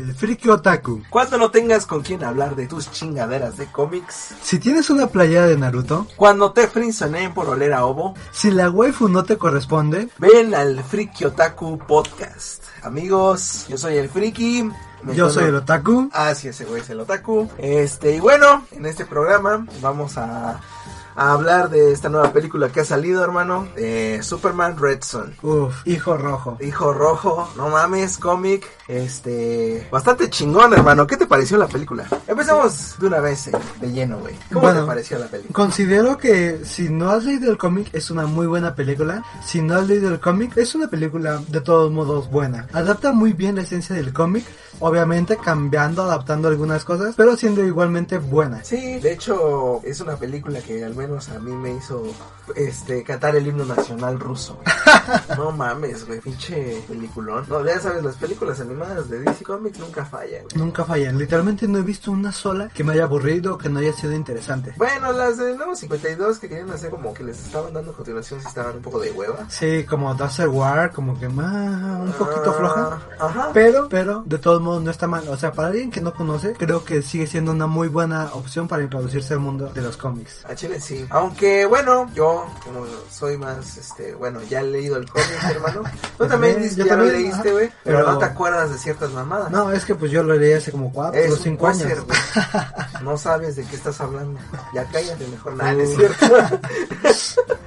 El Friki Otaku. Cuando no tengas con quien hablar de tus chingaderas de cómics. Si tienes una playera de Naruto. Cuando te frinzonen por oler a ovo. Si la waifu no te corresponde. Ven al Friki Otaku Podcast. Amigos, yo soy el Friki. Yo soy el Otaku. Ah, sí, ese güey es el Otaku. Este, y bueno, en este programa vamos a a hablar de esta nueva película que ha salido, hermano. Eh, Superman Red Son. Uf, hijo rojo. Hijo rojo, no mames, cómic. Este, bastante chingón, hermano. ¿Qué te pareció la película? Empezamos de una vez eh, de lleno, güey. ¿Cómo te pareció la película? Considero que si no has leído el cómic es una muy buena película. Si no has leído el cómic es una película de todos modos buena. Adapta muy bien la esencia del cómic obviamente cambiando, adaptando algunas cosas, pero siendo igualmente buena. Sí, de hecho es una película que al menos a mí me hizo este cantar el himno nacional ruso. no mames, güey, pinche peliculón. No, ya sabes, las películas animadas de DC Comics nunca fallan. Nunca fallan. Literalmente no he visto una sola que me haya aburrido o que no haya sido interesante. Bueno, las de nuevo 52 que querían hacer como que les estaban dando continuación si estaban un poco de hueva. Sí, como Dazzle War, como que más un poquito floja. Ah, ajá. Pero, pero de todos modos no está mal. O sea, para alguien que no conoce, creo que sigue siendo una muy buena opción para introducirse al mundo de los cómics. A Chile sí. Aunque bueno, yo como soy más, este, bueno, ya he leído el cómic, hermano. Tú también, ya lo leíste, güey. Pero, no te acuerdas de ciertas mamadas. No, es que pues yo lo leí hace como cuatro o cinco años. no sabes de qué estás hablando. Ya cállate mejor. Nada, es cierto.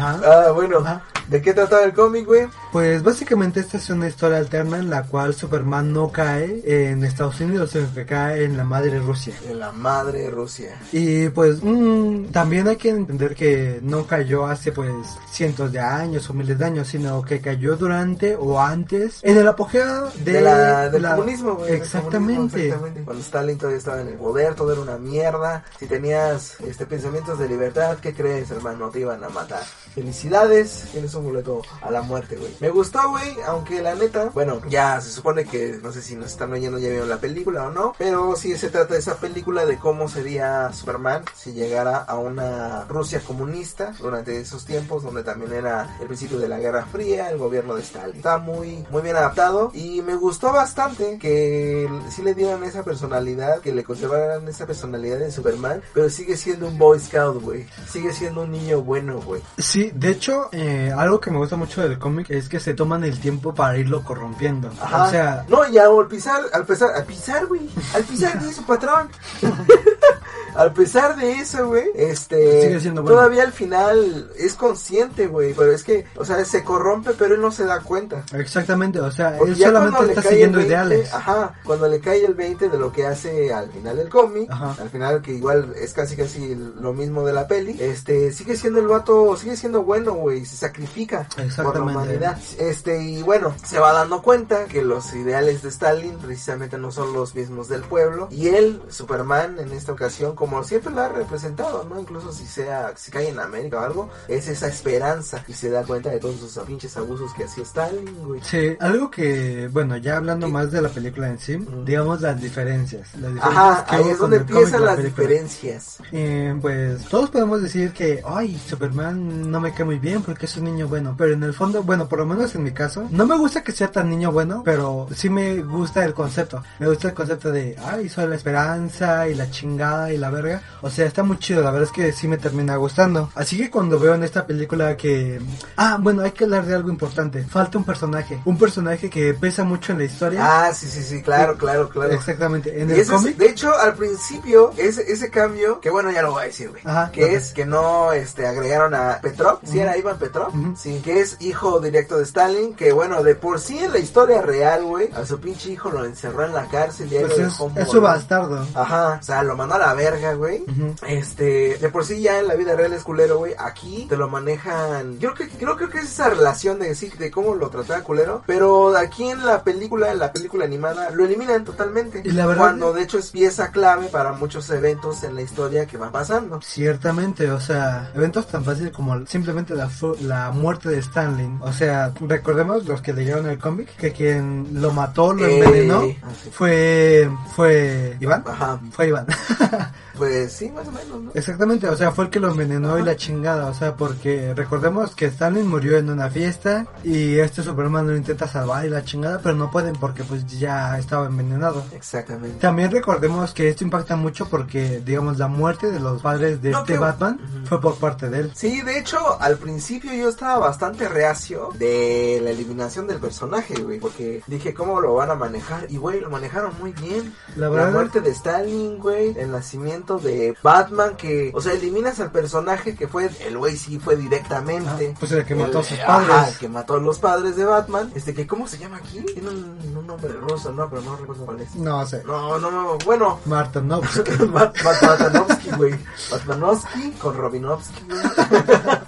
Ah, bueno. ¿De qué trataba el cómic, güey? Pues básicamente esta es una historia alterna en la cual Superman no cae en Estados Unidos, sino que cae en la madre Rusia. En la madre Rusia. Y pues mm, también hay que entender que no cayó hace pues cientos de años o miles de años, sino que cayó durante o antes en el apogeo de, la, del comunismo, güey. Exactamente. Cuando Stalin todavía estaba en el poder, todo era una mierda. Si tenías este pensamientos de libertad, ¿qué crees, hermano? Te iban a matar. Felicidades, tienes un boleto a la muerte, güey. Me gustó, güey, aunque la neta, bueno, ya se supone que, no sé si nos están oyendo ya vieron la película o no, pero sí se trata de esa película de cómo sería Superman si llegara a una Rusia comunista durante esos tiempos donde también era el principio de la Guerra Fría, el gobierno de Stalin. Está muy, muy bien adaptado y me gustó bastante que sí le dieran esa personalidad, que le conservaran esa personalidad de Superman, pero sigue siendo un Boy Scout, güey. Sigue siendo un niño bueno, güey. Sí, de hecho, eh, algo que me gusta mucho del cómic es que se toman el tiempo para irlo corrompiendo. O sea... No, ya al pisar, al pisar, al pisar, güey, al pisar de su patrón. al pesar de eso, güey, este, todavía al final es consciente, güey, pero es que, o sea, se corrompe, pero él no se da cuenta. Exactamente, o sea, él solamente está siguiendo ideales. Ajá, cuando le cae el 20 de lo que hace al final del cómic, al final que igual es casi casi lo mismo de la peli, este, sigue siendo el vato, sigue siendo bueno, güey, se sacrifica por la humanidad. Este, y bueno, se va dando cuenta que los ideales de Stalin precisamente no son los mismos del pueblo, y él, Superman, en esta ocasión, como como siempre lo ha representado, ¿no? Incluso si sea, si cae en América o algo, es esa esperanza y se da cuenta de todos esos pinches abusos que hacía Stalin, güey. Sí, algo que, bueno, ya hablando más de la película en sí, digamos las diferencias. Las diferencias Ajá, ahí es donde empiezan las diferencias. Eh, pues todos podemos decir que, ay, Superman no me cae muy bien porque es un niño bueno, pero en el fondo, bueno, por lo menos en mi caso, no me gusta que sea tan niño bueno, pero sí me gusta el concepto. Me gusta el concepto de, ay, soy la esperanza y la chingada y la verga. O sea, está muy chido, la verdad es que sí me termina gustando. Así que cuando veo en esta película que... Ah, bueno, hay que hablar de algo importante. Falta un personaje. Un personaje que pesa mucho en la historia. Ah, sí, sí, sí, claro, claro, claro. Exactamente. En el cómic... De hecho, al principio, ese, ese cambio, que bueno, ya lo voy a decir, güey. Que es que no este, agregaron a Petrov. Si era Ivan Petrov. Sí, que es hijo directo de Stalin. Que bueno, de por sí en la historia real, güey, a su pinche hijo lo encerró en la cárcel y pues es, es su bastardo. Ajá, o sea, lo mandó a la verga güey. Este, de por sí ya en la vida real es culero, güey. Aquí te lo manejan. Yo creo que creo, creo que es esa relación de sí, de cómo lo trataba culero. Pero aquí en la película, en la película animada, lo eliminan totalmente. Y la verdad- Cuando de hecho es pieza clave para muchos eventos en la historia que van pasando. Ciertamente, o sea, eventos tan fáciles como simplemente la, la muerte de Stanley. O sea, recordemos los que leyeron el cómic, que quien lo mató, lo Eh, envenenó, fue, fue Iván. Ajá. Fue Iván. Pues sí, más o menos, ¿no? Exactamente, o sea, fue el que lo envenenó y la chingada, o sea, porque recordemos que Stanley murió en una fiesta y este Superman lo intenta salvar y la chingada, pero no pueden porque pues ya estaba envenenado. Exactamente. También recordemos que esto impacta mucho porque, digamos, la muerte de los padres de No, este Batman fue por parte de él. Sí, de hecho, al principio yo estaba bastante reacio de la eliminación del personaje, güey, porque dije, ¿cómo lo van a manejar? Y, güey, lo manejaron muy bien. La La, muerte de Stalin, güey, el nacimiento de Batman, que, o sea, eliminas al personaje que fue, el güey sí fue directamente. Ah, pues el que mató a sus ajá, padres. el que mató a los padres de Batman. Este, que, ¿cómo se llama aquí? Tiene un, un nombre ruso, ¿no? Pero no recuerdo cuál es. No sé. No, no, no, bueno, Marta Novsky. Bat- Bat- Batanovsky, güey. Batmanovsky con Robinovsky, güey.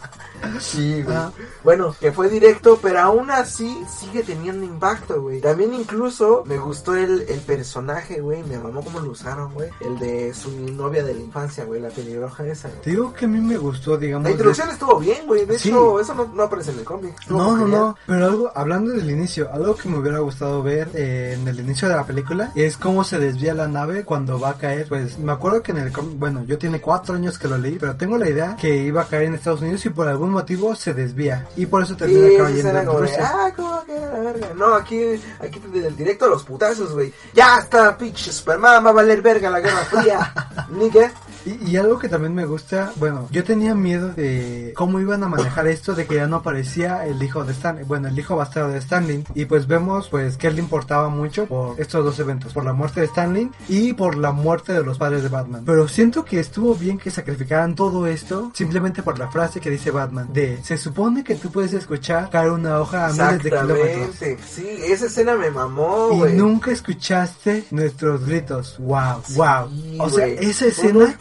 Sí, güey. Ah. Bueno, que fue directo, pero aún así sigue teniendo impacto, güey. También incluso me gustó el, el personaje, güey. Me mamó cómo lo usaron, güey. El de su novia de la infancia, güey. La pelirroja esa, güey. Te digo que a mí me gustó, digamos. La introducción estuvo bien, güey. De Sí. hecho, eso no, no aparece en el cómic. No, no, no, pero algo, hablando del inicio, algo que me hubiera gustado ver eh, en el inicio de la película es cómo se desvía la nave cuando va a caer. Pues me acuerdo que en el cómic, bueno, yo tiene cuatro años que lo leí, pero tengo la idea que iba a caer en Estados Unidos y por algún motivo se desvía. Y por eso termina Sí, cayendo en Rusia. ah, ¿cómo que la verga? No, aquí, aquí del directo a los putazos, güey. Ya está, pinche Superman, va a valer verga la Guerra Fría. Nigga. Y, y algo que también me gusta, bueno, yo tenía miedo de cómo iban a manejar esto de que ya no aparecía el hijo de Stanley, bueno, el hijo bastardo de Stanley. Y pues vemos pues que él le importaba mucho por estos dos eventos, por la muerte de Stanley y por la muerte de los padres de Batman. Pero siento que estuvo bien que sacrificaran todo esto simplemente por la frase que dice Batman de se supone que tú puedes escuchar caer una hoja a miles de kilómetros. Sí, esa escena me mamó, Y güey. nunca escuchaste nuestros gritos. Wow, wow. Sí, o sea, güey. esa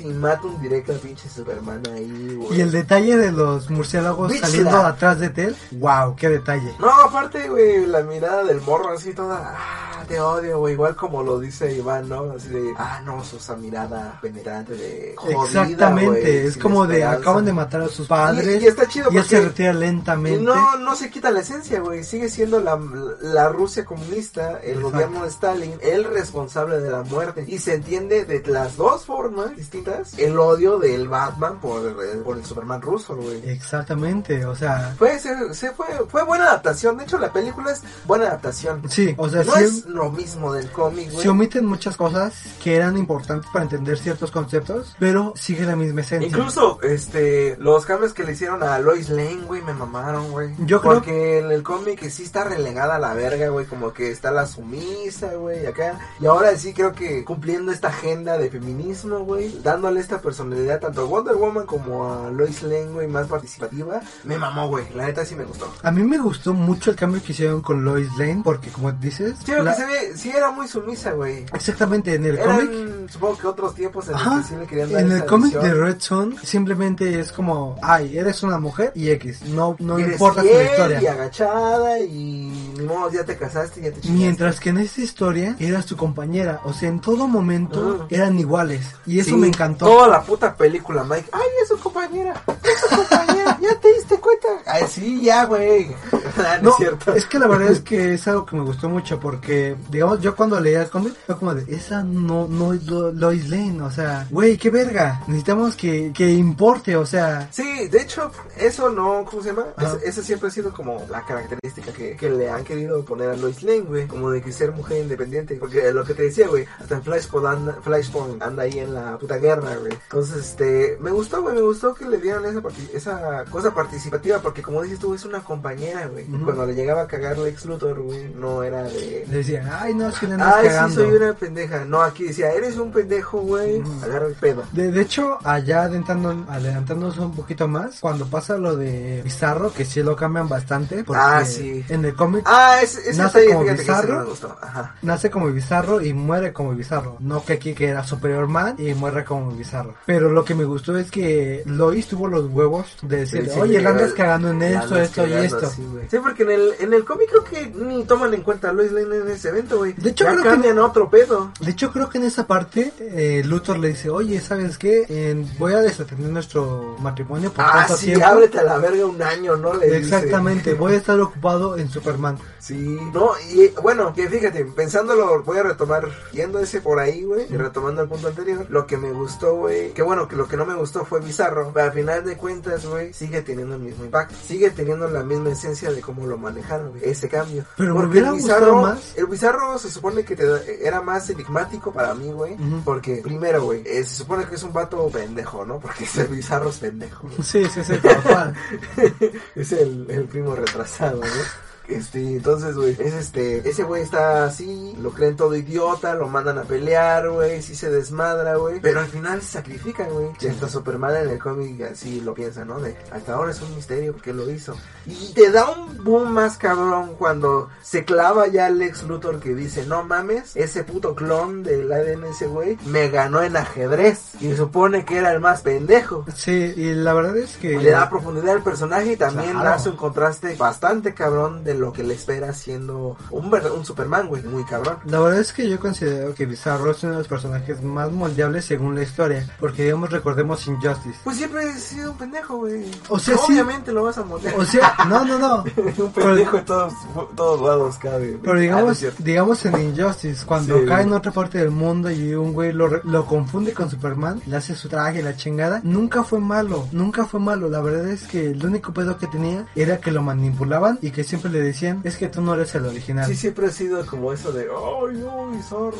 Un escena ultimátum directo al pinche Superman ahí, güey. Y el detalle de los murciélagos saliendo atrás de Tel, wow, qué detalle. No, aparte, güey, la mirada del morro así toda, ah, te odio, güey, igual como lo dice Iván, ¿no? Así de, ah, no, su esa mirada penetrante de jodida, Exactamente, güey, es como de acaban de matar a sus padres Y- y está chido y él se retira lentamente. no, no se quita la esencia, güey. Sigue siendo la, la Rusia comunista, el Exacto. gobierno de Stalin, el responsable de la muerte. Y se entiende de las dos formas distintas el odio del Batman por, el- por el Superman ruso, güey. Exactamente, o sea, Fue, se, se fue, fue buena adaptación. De hecho, la película es buena adaptación. sí, o sea, No sí, es lo mismo del cómic, güey. se omiten muchas cosas que eran importantes para entender ciertos conceptos, pero sigue la misma esencia. Incluso, este, los cambios que le hicieron a Lois Lane, güey, me mamaron, güey. Yo creo- Porque en el cómic sí está relegada a la verga, güey, como que está la sumisa, güey, acá. Y ahora sí creo que cumpliendo esta agenda de feminismo, güey, dándole esta personalidad tanto a Wonder Woman como a Lois Lane, güey, más participativa, me mamó, güey. La neta sí me gustó. A mí me gustó mucho el cambio que hicieron con Lois Lane, porque como dices, Sí, lo la- que se ve, sí era muy sumisa, güey. exactamente en el cómic supongo que otros tiempos en Ajá, los que sí le querían dar en el cómic de Red Son simplemente es como, ay, eres una mujer y X, no, no Eres importa tu historia. y agachada y ni modo, ya te casaste, ya te chingaste. Mientras que en esta historia eras tu compañera, o sea, en todo momento eran iguales y eso Sí, me encantó. Toda la puta película, Mike. Ay, es su compañera. Es su compañera. ¿Ya te diste cuenta? Ay, sí, ya, güey. Ah, no, es cierto. es que la verdad es que es algo que me gustó mucho porque, digamos, yo cuando leía el cómic fue como de, esa no, no es Lo- Lois Lane, o sea, güey, qué verga, necesitamos que, que importe, o sea, Sí, de hecho, eso no, ¿cómo se llama? Es- esa siempre ha sido como la característica que, que le han querido poner a Lois Lane, güey. Como de que ser mujer independiente. Porque lo que te decía, güey, hasta en Flashpoint anda, Flashpoint anda ahí en la puta guerra, güey. Entonces, este, me gustó, güey, me gustó que le dieran esa, esa cosa participativa. Porque como dices tú, es una compañera, güey. Cuando le llegaba a cagar Lex Luthor, güey, no era de... Le decía, ay, no, es que le andas Ay, cagando. sí, soy una pendeja. No, aquí decía, eres un pendejo, güey. Ujú. Agarra el pedo. De, de hecho, allá adentrando, adelantándonos un poquito más, cuando pasa lo de Bizarro, que sí lo cambian bastante, porque Ah, sí. en el cómic Ah, ese Nace como que bizarro. no me gustó. Ajá. nace como Bizarro y muere como Bizarro. No que aquí que era Superior Man y muere como Bizarro. Pero lo que me gustó es que Lois tuvo los huevos de decir, Sí, oye, sí, andas cagando en esto, esto y esto. así, güey. Sí, porque en el, en el cómic creo que ni toman en cuenta a Lois Lane en ese evento, güey. De hecho, ya creo que- a otro pedo. De hecho, creo que en esa parte, eh, Luthor le dice, oye, ¿sabes qué? Eh, voy a desatender nuestro matrimonio por Ah, tanto sí, tiempo. ábrete a la verga un año, ¿no? Le dice. Exactamente, voy a estar ocupado en Superman. Sí, no, y bueno, que fíjate, pensándolo, voy a retomar, yendo ese por ahí, güey, y retomando el punto anterior, lo que me gustó, güey, que bueno, que lo que no me gustó fue bizarro, pero al final de cuentas, güey, sigue teniendo el mismo impacto, sigue teniendo la misma esencia de cómo lo manejaron, ese cambio. Pero Porque el bizarro, más. el bizarro se supone que te da- era más enigmático para mí, güey, porque primero, güey, eh, se supone que es un vato pendejo, ¿no? Porque ese bizarro es pendejo. Sí, sí, sí, es el, el primo retrasado, ¿no? Este, entonces, güey, es este, ese güey está así, lo creen todo idiota, lo mandan a pelear, güey, sí se desmadra, güey, pero al final se sacrifica, güey. Y hasta Superman en el cómic así lo piensa, ¿no? De, hasta ahora es un misterio porque lo hizo. Y te da un boom más cabrón cuando se clava ya Lex Luthor que dice, no mames, ese puto clon del ADN ese güey me ganó en ajedrez. Y supone que era el más pendejo. Sí, y la verdad es que... Le da profundidad al personaje y también Claro. hace un contraste bastante cabrón de lo que le espera siendo un, un Superman, güey, muy cabrón. La verdad es que yo considero que Bizarro es uno de los personajes más moldeables según la historia. Porque, digamos, recordemos Injustice. Pues siempre he sido un pendejo, güey. O sea, sí. Obviamente lo vas a moldear. O sea, no, no, no. un pendejo en todos, todos lados cabe. Pero Ah, no digamos, digamos en Injustice, cuando Sí, cae en otra parte del mundo y un güey lo, confunde con Superman, le hace su traje la chingada, nunca fue malo, nunca fue malo. La verdad es que el único pedo que tenía era que lo manipulaban y que siempre le decían, es que tú no eres el original. Sí, siempre ha sido como eso de, ay, no, y eso.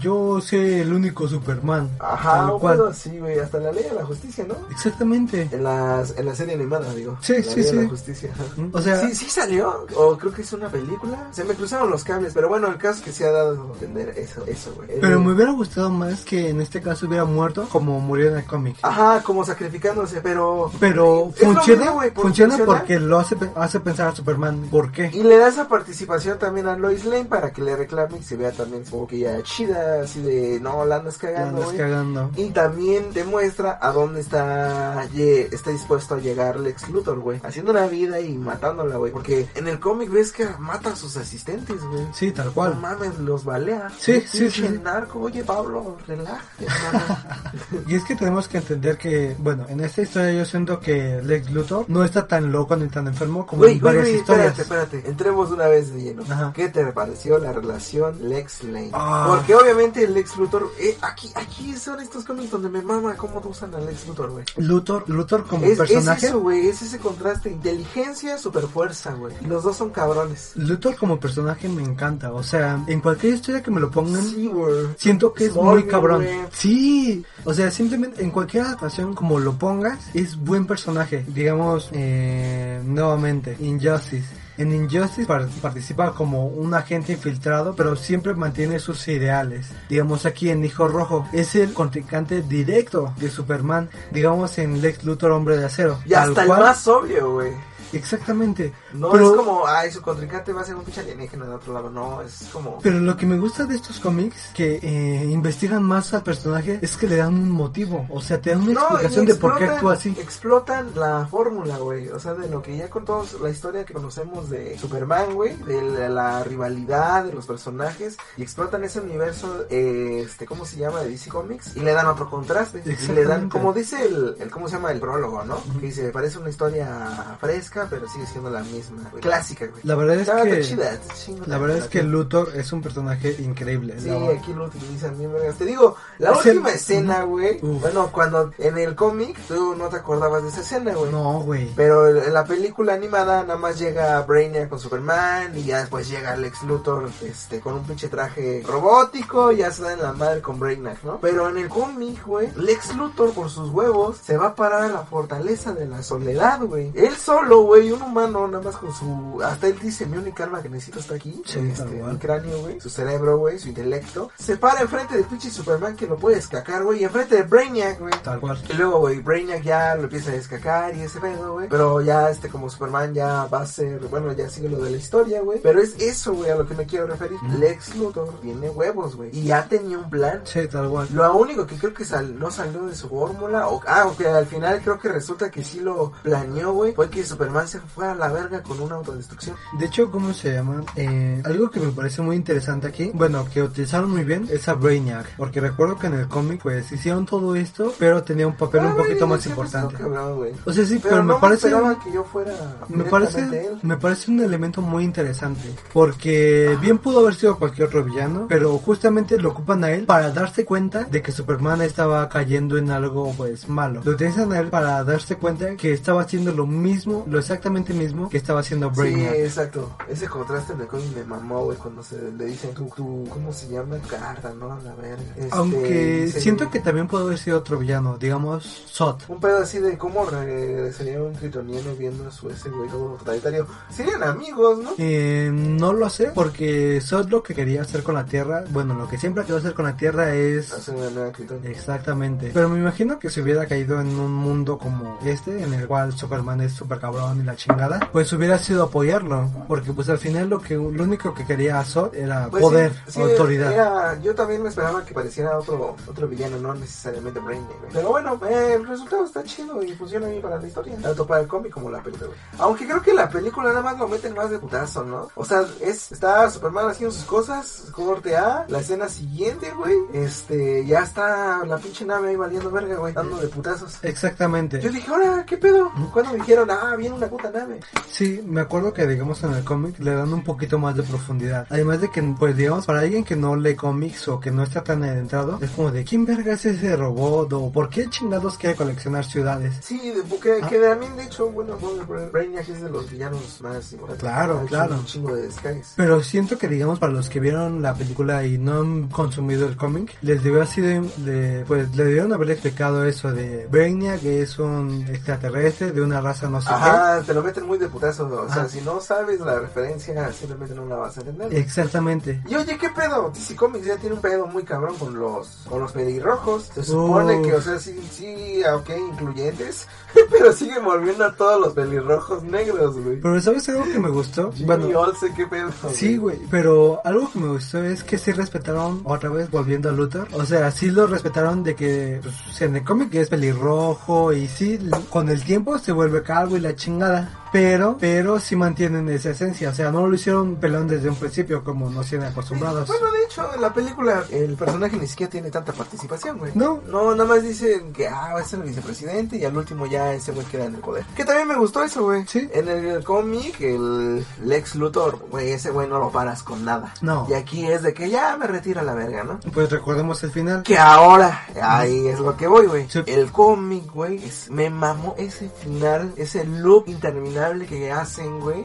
Yo soy el único Superman. Ajá, cual. pedo así, güey, hasta la ley de la justicia, ¿no? Exactamente. En, las, en la serie animada, digo. Sí, La sí, Ley de sí. la justicia. O sea, Sí, sí salió, o creo que es una película. Se me cruzaron los cables, pero bueno, el caso es que se ha dado a entender eso, eso, güey. pero Eh, me hubiera gustado más que en este caso hubiera muerto como murió en el cómic. Ajá, como sacrificándose, pero... Pero funciona, güey, funciona funciona. porque lo hace, hace pensar a Superman. ¿Por qué? Y le da esa participación también a Lois Lane para que le reclame y se vea también como que ya chida, así de, no, la andas cagando, andas güey. cagando. Y también demuestra a dónde está, está dispuesto a llegar Lex Luthor, güey. Haciendo una vida y matándola, güey. Porque en el cómic ves que mata a sus asistentes, güey. Sí, tal No cual. mames, los balea. Sí, sí, sí. narco, oye Pablo, relájate, hermano. Y es que tenemos que entender que, bueno, en esta historia yo siento que Lex Luthor no está tan loco ni tan enfermo como en varias historias. Espérate, espérate. Entremos una vez de lleno. Ajá. ¿Qué te pareció la relación Lex Lane? Ah. Porque obviamente el Lex Luthor, eh, aquí, aquí son estos cómics donde me mama cómo usan a Lex Luthor, güey. Luthor, Luthor como Es, es personaje. eso, güey, es ese contraste, inteligencia, super fuerza, güey. Los dos son cabrones. Luthor como personaje me encanta. O sea, en cualquier historia que me lo pongan, Sí, siento que es muy cabrón. Sí, o sea, simplemente en cualquier adaptación como lo pongas, es buen personaje. Digamos, eh, nuevamente, Injustice. En Injustice par- participa como un agente infiltrado, pero siempre mantiene sus ideales. Digamos aquí en Hijo Rojo, es el contrincante directo de Superman. Digamos en Lex Luthor Hombre de Acero. Y hasta el cual. más obvio, güey. Exactamente. No Pero- es como, ay, su contrincante va a ser un pinche alienígena de otro lado. No, es como. Pero lo que me gusta de estos cómics, que eh, investigan más al personaje, es que le dan un motivo. O sea, te dan una No, explicación de por qué actúa así. Explotan la fórmula, güey. O sea, de lo que ya contamos, la historia que conocemos de Superman, güey. De la, la rivalidad de los personajes. Y explotan ese universo, eh, este, ¿cómo se llama? De DC Comics. Y le dan otro contraste. Y le dan, como dice el, el ¿cómo se llama? El prólogo, ¿no? Que dice, parece una historia fresca, pero sigue siendo la misma, güey. Clásica, güey. La verdad es que chida, la verdad es que Luthor es un personaje increíble. Sí, La- aquí lo utilizan bien, vergas. Te digo, la Es el- última escena, güey. Uf. Bueno, cuando en el cómic tú no te acordabas de esa escena, güey. No, güey. Pero en la película animada nada más llega Brainiac con Superman y ya después llega Lex Luthor este, con un pinche traje robótico y ya se da en la madre con Brainiac, ¿no? Pero en el cómic, güey, Lex Luthor por sus huevos se va a parar a la fortaleza de la soledad, güey. Él solo, güey, un humano nada más con su... Hasta él dice, mi única arma que necesito está aquí. Sí, este, el cráneo, güey, su cerebro, güey, su intelecto. Se para enfrente del pinche Superman que lo puede escacar, güey, y enfrente de Brainiac, güey. Tal cual. Y luego, güey, Brainiac ya lo empieza a descacar y ese pedo, güey. Pero ya, este, como Superman ya va a ser, bueno, ya sigue lo de la historia, güey. Pero es eso, güey, a lo que me quiero referir. Lex Luthor tiene huevos, güey. Y ya tenía un plan. Sí, tal cual. Lo único que creo que sal- no salió de su fórmula, o, ah, aunque al final creo que resulta que sí lo planeó, güey, fue que Superman se fue a la verga con una autodestrucción. De hecho, ¿cómo se llama? Eh, algo que me parece muy interesante aquí, bueno, que utilizaron muy bien es a Brainiac, porque recuerdo que en el cómic pues hicieron todo esto, pero tenía un papel un Ah, poquito güey, más importante. cabrón. O sea, sí, Pero, pero, no me parece esperaba que yo fuera me parece él. me parece un elemento muy interesante, porque bien pudo haber sido cualquier otro villano, pero justamente lo ocupan a él para darse cuenta de que Superman estaba cayendo en algo pues malo. Lo utilizan a él para darse cuenta que estaba haciendo lo mismo, lo exactamente mismo que estaba haciendo Sí, Brainiac. exacto. Ese contraste el cómic me mamó, güey, cuando se le dicen tu, tu, ¿cómo se llama? Carta, ¿no? A verga. Este, Aunque siento que también pudo haber sido otro villano, digamos Sot. Un pedo así de cómo regresaría un tritoniano viendo a su ese güey todo totalitario. Serían amigos, ¿no? Eh, no lo sé, porque Sot lo que quería hacer con la Tierra, bueno, lo que siempre ha querido hacer con la Tierra es... Hacer una nueva Krypton. Exactamente. Pero me imagino que si hubiera caído en un mundo como este, en el cual Superman es super cabrón la chingada, pues hubiera sido apoyarlo. Porque pues al final lo que lo único que quería Sot era Pues poder, sí, sí, autoridad. era- yo también me esperaba que pareciera otro otro villano, no necesariamente Brainiac. güey. Pero bueno, eh, el resultado está chido y funciona bien para la historia. Tanto para el cómic como la película. Aunque creo que la película nada más lo meten más de putazo, ¿no? O sea, es está Superman haciendo sus cosas, corte A, la escena siguiente, güey. Este, ya está la pinche nave ahí valiendo verga, güey, dando de putazos. Exactamente. Yo dije, ahora, ¿qué pedo? Cuando me dijeron, ah, viene una puta nave. Sí, me acuerdo que digamos en el cómic le dan un poquito más de profundidad. Además de que, pues digamos, para alguien que no lee cómics o que no está tan adentrado, es como de ¿quién verga es ese robot? O ¿por qué chingados quiere coleccionar ciudades? Sí, de, que, Ah. que también, de hecho, bueno, Brainiac es de los villanos más importantes. Claro, claro. Un chingo de descargas. Pero siento que digamos para los que vieron la película y no han consumido el cómic, les debió así de, de- pues le debieron haber explicado eso de Brainiac que es un extraterrestre de una raza no sé Ajá, te lo meten muy de putazo. O sea, Ajá. si no sabes la referencia, simplemente no la vas a entender. Exactamente. Y oye, ¿qué pedo? DC Comics ya tiene un pedo muy cabrón con los con los pelirrojos. Se supone que, o sea, sí, sí, ok, incluyentes, pero siguen volviendo a todos los pelirrojos negros, güey. Pero ¿sabes algo que me gustó? Jimmy Olsen, ¿qué pedo? Sí, güey, pero algo que me gustó es que sí respetaron, otra vez volviendo a Luthor, o sea, sí lo respetaron de que pues, en el cómic es pelirrojo y sí, con el tiempo se vuelve calvo y la chingada. Pero, pero sí mantienen esa esencia, o sea, no lo hicieron pelón desde un principio como nos tienen acostumbrados. Bueno, de hecho, en la película el personaje ni siquiera tiene tanta participación, güey. No. No, nada más dicen que, ah, va a ser el vicepresidente y al último ya ese güey queda en el poder. Que también me gustó eso, güey. Sí. En el cómic, el Lex Luthor, güey, ese güey no lo paras con nada. No. Y aquí es de que ya me retira la verga, ¿no? Pues recordemos el final. Que ahora, ahí es lo que voy, güey. Sí. El cómic, güey, me mamó ese final, ese loop interminable que hacen, güey.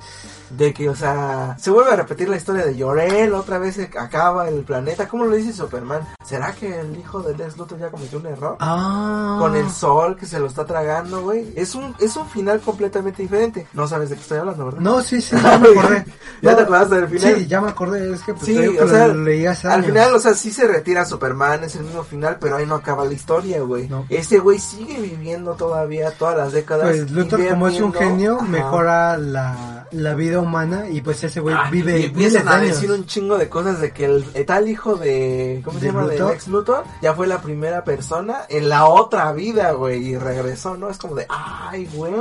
De que, o sea, se vuelve a repetir la historia de Llorel, otra vez se acaba el planeta. ¿Cómo lo dice Superman? ¿Será que el hijo de Lex Luthor ya cometió un error? Ah. Con el sol que se lo está tragando, güey. Es un, es un final completamente diferente. No sabes de qué estoy hablando, ¿verdad? No, sí, sí, ya me acordé. ¿Ya No, te acordaste del final? Sí, ya me acordé, es que pues, Sí, que o lo sea, leí hace al final, o sea, sí se retira Superman, es el mismo final, pero ahí no acaba la historia, güey. No. Ese güey sigue viviendo todavía todas las décadas. Pues Luthor como es un genio, Ajá. mejora la, la vida humana y pues ese güey Ah, vive y empiezan de a años. decir un chingo de cosas de que el, el tal hijo de ¿cómo se ¿De llama? Luthor? del ex Luthor ya fue la primera persona en la otra vida, güey, y regresó, ¿no? Es como de, ay, güey.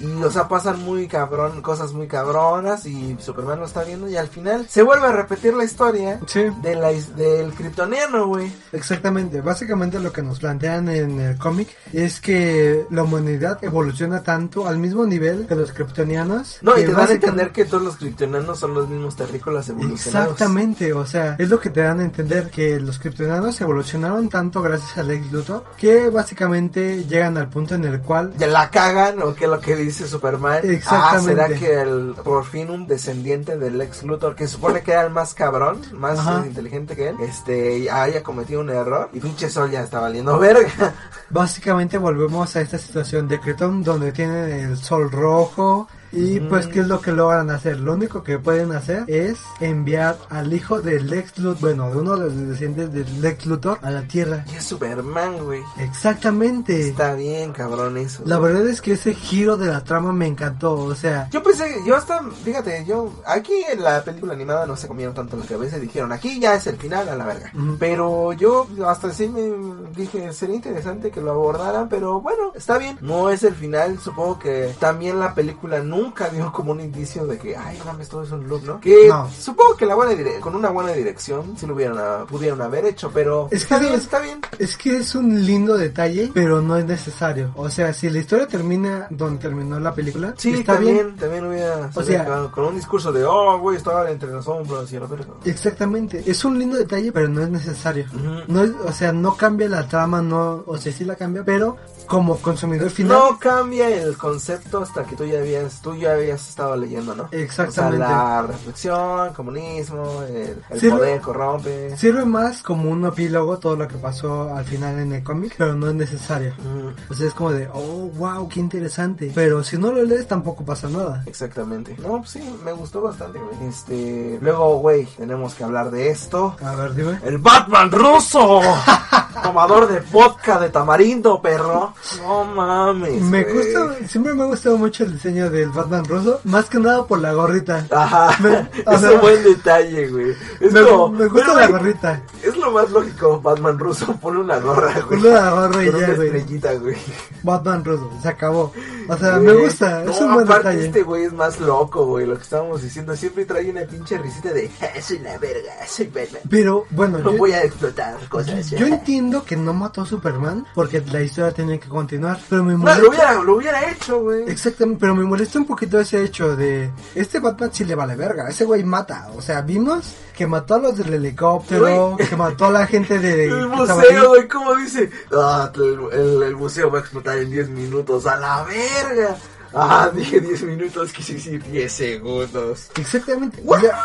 Y o sea, pasan muy cabrón, cosas muy cabronas y Superman lo está viendo y al final se vuelve a repetir la historia Sí, de la del kryptoniano, güey. exactamente. Básicamente lo que nos plantean en el cómic es que la humanidad evoluciona tanto al mismo nivel que los kryptonianos. No, y te dan entender que todos los kryptonianos son los mismos terrícolas evolucionados. Exactamente, o sea, es lo que te dan a entender que los kryptonianos evolucionaron tanto gracias a Lex Luthor que básicamente llegan al punto en el cual Ya la cagan, o que es lo que dice Superman. Exactamente. Ah, será que el, por fin un descendiente del ex Luthor, que supone que era el más cabrón, más Ajá. inteligente que él, este, haya cometido un error y pinche sol ya está valiendo verga. Básicamente volvemos a esta situación de Krypton donde tienen el sol rojo Y pues, ¿qué es lo que logran hacer? Lo único que pueden hacer es enviar al hijo del Lex Luthor, bueno, de uno de los descendientes del Lex Luthor a la Tierra. Y es Superman, güey. Exactamente. Está bien, cabrón, eso. La verdad es que ese giro de la trama me encantó, o sea, Yo pensé, yo hasta, fíjate, yo, aquí en la película animada no se comieron tanto la cabeza y dijeron, aquí ya es el final a la verga. Pero yo hasta sí me dije, sería interesante que lo abordaran, pero bueno, está bien. No es el final, supongo que también la película nunca dio como un indicio de que, ay, mames, todo es un loop, ¿no? Que No. supongo que la buena con una buena dirección sí lo hubieran, ah, pudieron haber hecho, pero Es está que bien, es- está bien. es que es un lindo detalle, pero no es necesario. O sea, si la historia termina donde terminó la película, Sí, está también, bien. también hubiera, O sea- con un discurso de, oh, güey, estaba entre los hombros y la verga. Exactamente, es un lindo detalle, pero no es necesario. Ujú. No es, o sea, no cambia la trama, no, o sea, sí la cambia, pero como consumidor final, No cambia el concepto hasta que tú ya habías, tú ya habías estado leyendo, ¿no? Exactamente. O sea, la reflexión, comunismo, el, el Sí, poder corrompe. sirve más como un epílogo todo lo que pasó al final en el cómic, pero no es necesario. Ujú, O sea, es como de, oh, wow, qué interesante. Pero si no lo lees, tampoco pasa nada. Exactamente. No, pues sí, me gustó bastante, güey. Este, luego, güey, tenemos que hablar de esto. A ver, dime. El Batman ruso. Tomador de vodka de tamarindo, perro. No mames. Me gusta, siempre me ha gustado mucho el diseño del Batman ruso, más que nada por la gorrita. Ajá. Me- es sea, un buen detalle, güey. Es Me, como, me gusta pero, la gorrita. Es lo más lógico, Batman ruso, pone una gorra, güey. Ponle la gorra y ya, una güey. estrellita, güey. Batman ruso, se acabó. O sea, me gusta, es no, un buen aparte detalle. este güey es más loco, güey, lo que estábamos diciendo. Siempre trae una pinche risita de, "Ah, soy la verga, soy Batman. Pero bueno, No yo, voy a explotar cosas. yo entiendo que no mató a Superman porque la historia tenía que continuar. Pero me No, molesta. lo hubiera, lo hubiera hecho, güey. Exactamente, pero me molesta un poquito ese hecho de este Batman sí le vale verga, ese güey mata, o sea, vimos que mató a los del helicóptero, Güey. que mató a la gente de El museo, güey, ¿cómo dice? Ah, el, el- el museo va a explotar en 10 minutos, a la verga. Ah, dije 10 minutos, quise decir 10 segundos. Exactamente. O sea,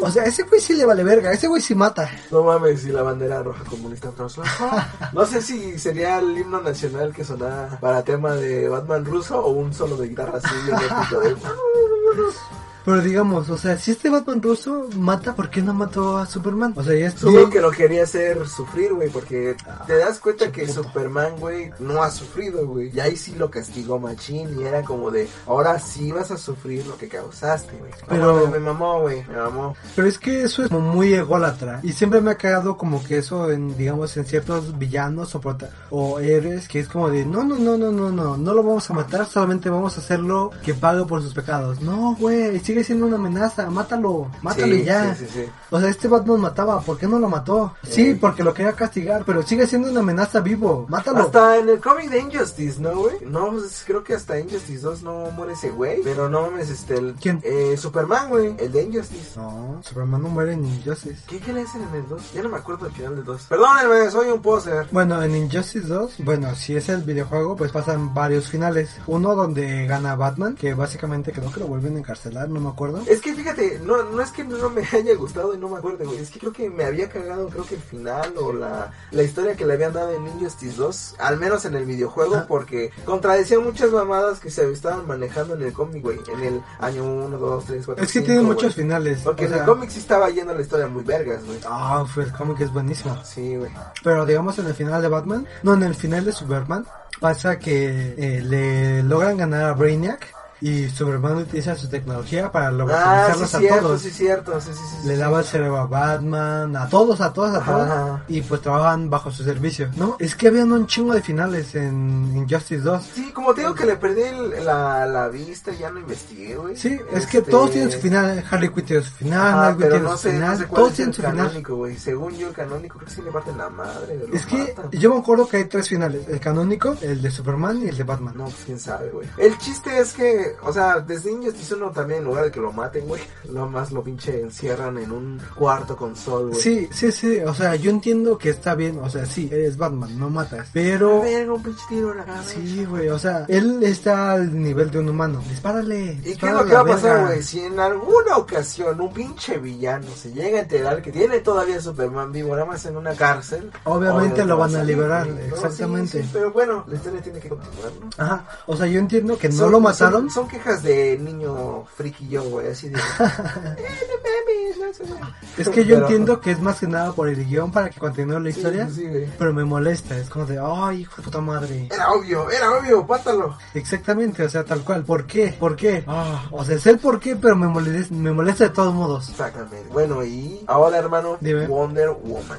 o sea, ese güey sí le vale verga, ese güey sí mata. No mames, y la bandera roja comunista atrás. No sé si sería el himno nacional que sonara para tema de Batman ruso o un solo de guitarra así de... Pero digamos, o sea, si este Batman ruso mata, ¿por qué no mató a Superman? O sea, ya es Supongo que lo quería hacer sufrir, güey, porque te das cuenta que Superman, güey, no ha sufrido, güey. Y ahí sí lo castigó Machín y era como de, ahora sí vas a sufrir lo que causaste, güey. Pero- Pero me mamó, güey, me mamó. Pero es que eso es como muy ególatra. Y siempre me ha cagado como que eso en, digamos, en ciertos villanos o, prota- o héroes, que es como de, no, no, no, no, no, no, no lo vamos a matar, solamente vamos a hacerlo que pague por sus pecados. No, güey, sigue siendo una amenaza, mátalo, mátalo Sí, y ya. Sí, sí. O sea, este Batman mataba, ¿por qué no lo mató? Sí, porque lo quería castigar, pero sigue siendo una amenaza vivo, mátalo. Hasta en el cómic de Injustice, ¿no, güey? No, pues, creo que hasta Injustice 2 no muere ese güey. Pero no mames, este, el... ¿Quién? Eh, Superman, güey, el de Injustice. No, Superman no muere en Injustice. ¿Qué, ¿Qué le hacen en el 2? Ya no me acuerdo del final del 2. Perdónenme, soy un poser. Bueno, en Injustice 2, bueno, si es el videojuego, pues pasan varios finales. Uno donde gana Batman, que básicamente creo que lo vuelven a encarcelar, no me acuerdo. Es que fíjate, no, no es que no me haya gustado y no me acuerdo, güey. Es que creo que me había cagado, creo que el final o la, la historia que le habían dado en Injustice 2, al menos en el videojuego, Ajá. porque contradecía muchas mamadas que se estaban manejando en el cómic, güey. En el año 1, 2, 3, 4, Es que tiene muchos finales. Porque o en el cómic sí estaba yendo la historia muy vergas, güey. Ah, fue el cómic es buenísimo. Sí, güey. Pero digamos en el final de Batman, no, en el final de Superman, pasa que eh, le logran ganar a Brainiac y Superman utiliza su tecnología para Ah, sí, a cierto, todos. sí, cierto, sí, sí. Le daba el cerebro a Batman, a todos, a todos, a todos. Ajá. Y pues trabajan bajo su servicio. No, es que habían un chingo de finales en Injustice 2. Sí, como te digo que le perdí la, la vista, ya no investigué, güey. Sí, es que Este, todos tienen su final. Harley Quinn tiene su final, Ajá, Nightwing pero tiene no su sé, final. no sé cuál todos es tienen el su final. canónico, güey. Según yo, el canónico, creo que sí le parten la madre. Es que matan. yo me acuerdo que hay tres finales: el canónico, el de Superman y el de Batman. No, pues quién sabe, güey. El chiste es que, o sea, desde Injustice 1 también, en lugar de que lo maten, güey, lo más lo pinche encierran en un cuarto con sol, güey. Sí, sí, sí, o sea, yo entiendo que está bien, o sea, sí, eres Batman, no matas, pero... ver, un pinche tiro en la cabeza. Sí, güey, o sea, él está al nivel de un humano. Dispárale. ¿Y qué es lo que va a pasar, güey? Si en alguna ocasión un pinche villano se llega a enterar que tiene todavía Superman vivo, nada más en una cárcel. Obviamente lo va van a liberar, exactamente. pero bueno, la historia tiene que continuar, ¿no? Ajá. O sea, yo entiendo que no lo mataron. Son, quejas de niño friki yo, güey, así de... "Eh, no mames, no sé, güey". Es que yo Pero- entiendo que es más que nada por el guion para que continúe la historia. sí. Pero me molesta, es como de, ay, hijo de puta madre. Era obvio, era obvio, pátalo. Exactamente, o sea, tal cual. ¿Por qué? ¿Por qué? Ah, o sea, sé el por qué, pero me molesta, me molesta de todos modos. Exactamente. Bueno, y ahora, hermano, Dime. Wonder Woman.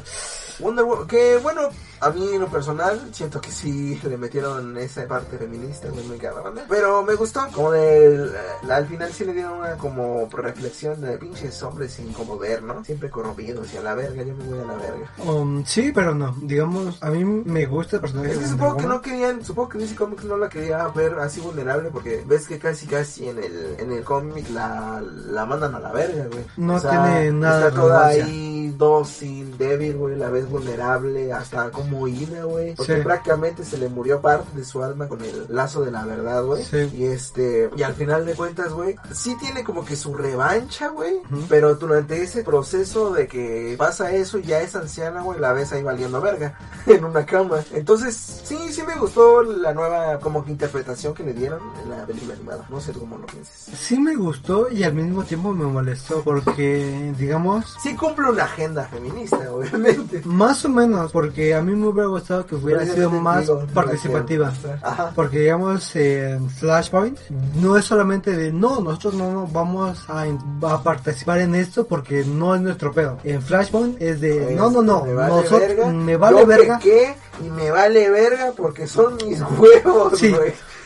Wonder Woman, que bueno, a mí en lo personal siento que sí le metieron esa parte feminista, muy, muy cabrona. Pero me gustó, como del, eh, al final sí le dieron una como reflexión de pinches hombres sin como ver, ¿no? Siempre corrompidos y a la verga, yo me voy a la verga. Um, sí, pero no. Digamos, a mí me gusta el personaje Es que supongo que no querían, supongo que DC Comics no la quería ver así vulnerable porque ves que casi casi en el, en el cómic la, la mandan a la verga, güey. No tiene nada Está toda ahí dócil, débil, güey, la ves vulnerable, hasta como ida, güey. Porque Sí. prácticamente se le murió parte de su alma con el lazo de la verdad, güey. Sí. Y este, y al final de cuentas, güey, sí tiene como que su revancha, güey. Pero durante ese proceso de que pasa eso, ya es anciana, güey, la ves ahí valiendo verga en una cama. Entonces, sí, sí me gustó la nueva como que interpretación que le dieron en la película animada. No sé cómo lo pienses. Sí me gustó y al mismo tiempo me molestó porque, digamos, Sí cumple una agenda feminista, obviamente. más o menos, porque a mí me hubiera gustado que hubiera sido más digo, participativa. Porque digamos en Flashpoint no es solamente de no, nosotros no nos vamos a, a participar en esto porque no es nuestro pedo. En Flashpoint es de no, no, no, me vale nosotros verga, me vale verga. y me vale verga porque son mis huevos, Sí.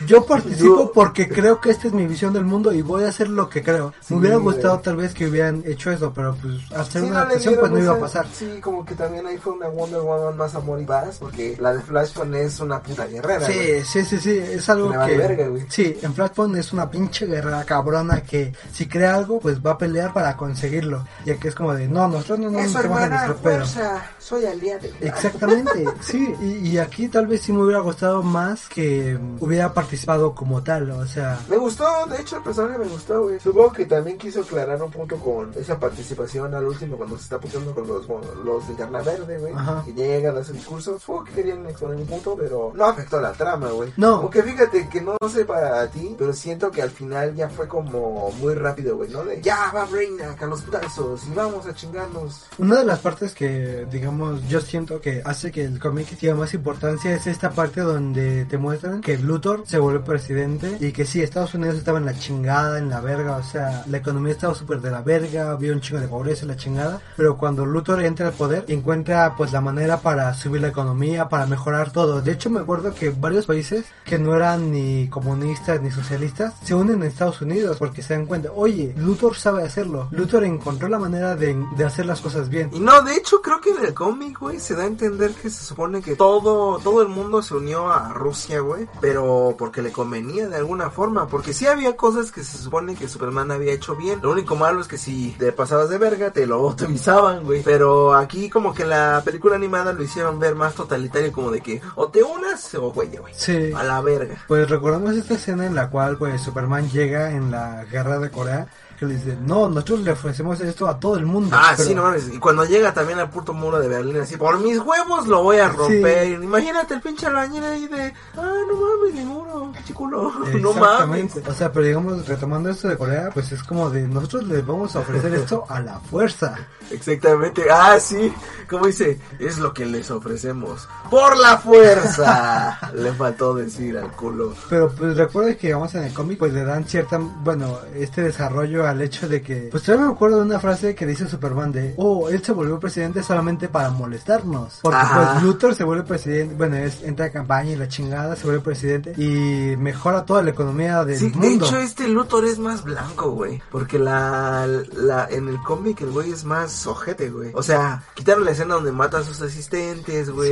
Yo participo porque creo que esta es mi visión del mundo y voy a hacer lo que creo. Sí, me hubiera gustado tal vez que hubieran hecho eso, pero pues ser Sí, una no adaptación pues no iba a pasar. Sí, como que también ahí fue una Wonder Woman más amor y paz, porque la de Flashpoint es una puta guerrera. Sí, sí, sí, sí, es algo vale que... verga, güey. sí, en Flashpoint es una pinche guerra cabrona que si crea algo, pues va a pelear para conseguirlo. Ya que es como de, no, nosotros no nos en hermana, nuestro fuerza, soy aliado. Exactamente, sí, y, y aquí tal vez sí me hubiera gustado más que hubiera participado como tal, o sea, Me gustó, de hecho el personaje me gustó, güey. Supongo que también quiso aclarar un punto con esa participación al último cuando se está puteando con los, los de Carna Verde, güey. Ajá. Que llega, da su discurso. Supongo que querían exponer un punto, pero no afectó la trama, güey. No. Aunque fíjate que no sé para ti, pero siento que al final ya fue como muy rápido, güey, ¿no? De ya va Brainiac a los putazos y vamos a chingarnos. Una de las partes que, digamos, yo siento que hace que el cómic tenga más importancia es esta parte donde te muestran que Luthor se vuelve presidente y que sí, Estados Unidos estaba en la chingada, en la verga, o sea, la economía estaba súper de la verga, había un chingo de pobreza la chingada, pero cuando Luthor entra al poder, encuentra pues la manera para subir la economía, para mejorar todo. De hecho, me acuerdo que varios países que no eran ni comunistas ni socialistas se unen a Estados Unidos porque se dan cuenta, oye, Luthor sabe hacerlo, Luthor encontró la manera de, de hacer las cosas bien. Y no, de hecho creo que en el cómic, güey, se da a entender que se supone que todo, todo el mundo se unió a Rusia, güey, pero porque le convenía de alguna forma, porque sí había cosas que se supone que Superman había hecho bien. Lo único malo es que si te pasabas de verga, te lo autorizaban, güey. Pero aquí como que la película animada lo hicieron ver más totalitario, como de que o te unas o güey, güey. Sí. A la verga. Pues recordamos esta escena en la cual pues Superman llega en la guerra de Corea que le dice, no, nosotros le ofrecemos esto a todo el mundo. Ah, Pero- sí, no mames. Y cuando llega también al puto muro de Berlín, así, por mis huevos lo voy a romper. Imagínate el pinche albañil ahí de, ah, no mames, mi muro, pinche culo. No mames. O sea, pero digamos, retomando esto de Corea, pues es como de, nosotros les vamos a ofrecer esto a la fuerza. Exactamente. Ah, sí. Como dice, es lo que les ofrecemos. Por la fuerza. Le faltó decir al culo. Pero pues recuerda que vamos en el cómic, pues le dan cierta, bueno, este desarrollo al hecho de que, pues todavía me acuerdo de una frase que dice Superman de, oh, él se volvió presidente solamente para molestarnos. Porque Ajá. pues Luthor se vuelve presidente, bueno, es, entra a campaña y la chingada, se vuelve presidente y mejora toda la economía del Sí, de mundo. hecho este Luthor es más blanco, güey. Porque la, la en el cómic el güey es más ojete, güey. O sea, quitaron la escena donde mata a sus asistentes, güey.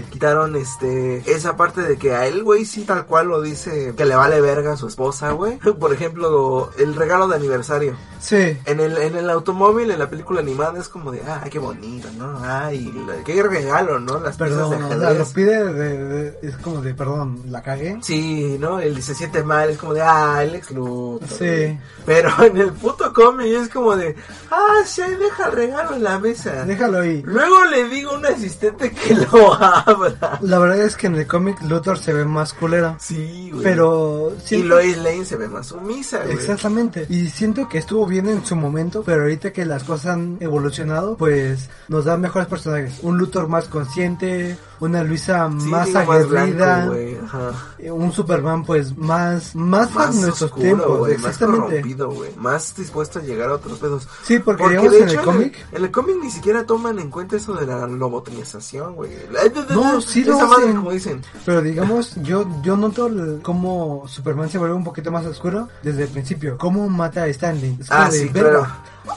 Sí. Quitaron este esa parte de que a él, güey, sí tal cual lo dice que le vale verga a su esposa, güey. Por ejemplo, el regalo de aniversario. Sí. En el, en el automóvil, en la película animada, es como de, ah, qué bonito, ¿no? Ay, la- qué regalo, ¿no? Las piezas Perdón, o sea, ajedrez. pide de, de- es como de, perdón, la cagué. Sí, ¿no? Él se siente mal, es como de, ah, el ex Luthor. Sí. Pero en el puto cómic es como de, ah, sí, deja el regalo en la mesa. Déjalo ahí. Luego le digo a un asistente que lo abra. La verdad es que en el cómic Luthor se ve más culero. Sí, güey. Pero Y siento- Lois Lane se ve más sumisa, güey. Exactamente. Y siento que estuvo bien en su momento, pero ahorita que las cosas han evolucionado, pues nos dan mejores personajes. Un Luthor más consciente, una Luisa Sí, más aguerrida, blanco, güey, ajá. eh, un Superman pues más más, Más a nuestros oscuro, tiempos, más exactamente. güey. Más dispuesto a llegar a otros pedos. Sí, porque, Porque digamos de en hecho el cómic En el cómic ni siquiera toman en cuenta eso de la lobotomización, güey. No, sí lo hacen. como dicen. Pero digamos, yo yo noto cómo Superman se vuelve un poquito más oscuro desde el principio. Cómo mata a Stanley. Es como Ah, de, sí, claro.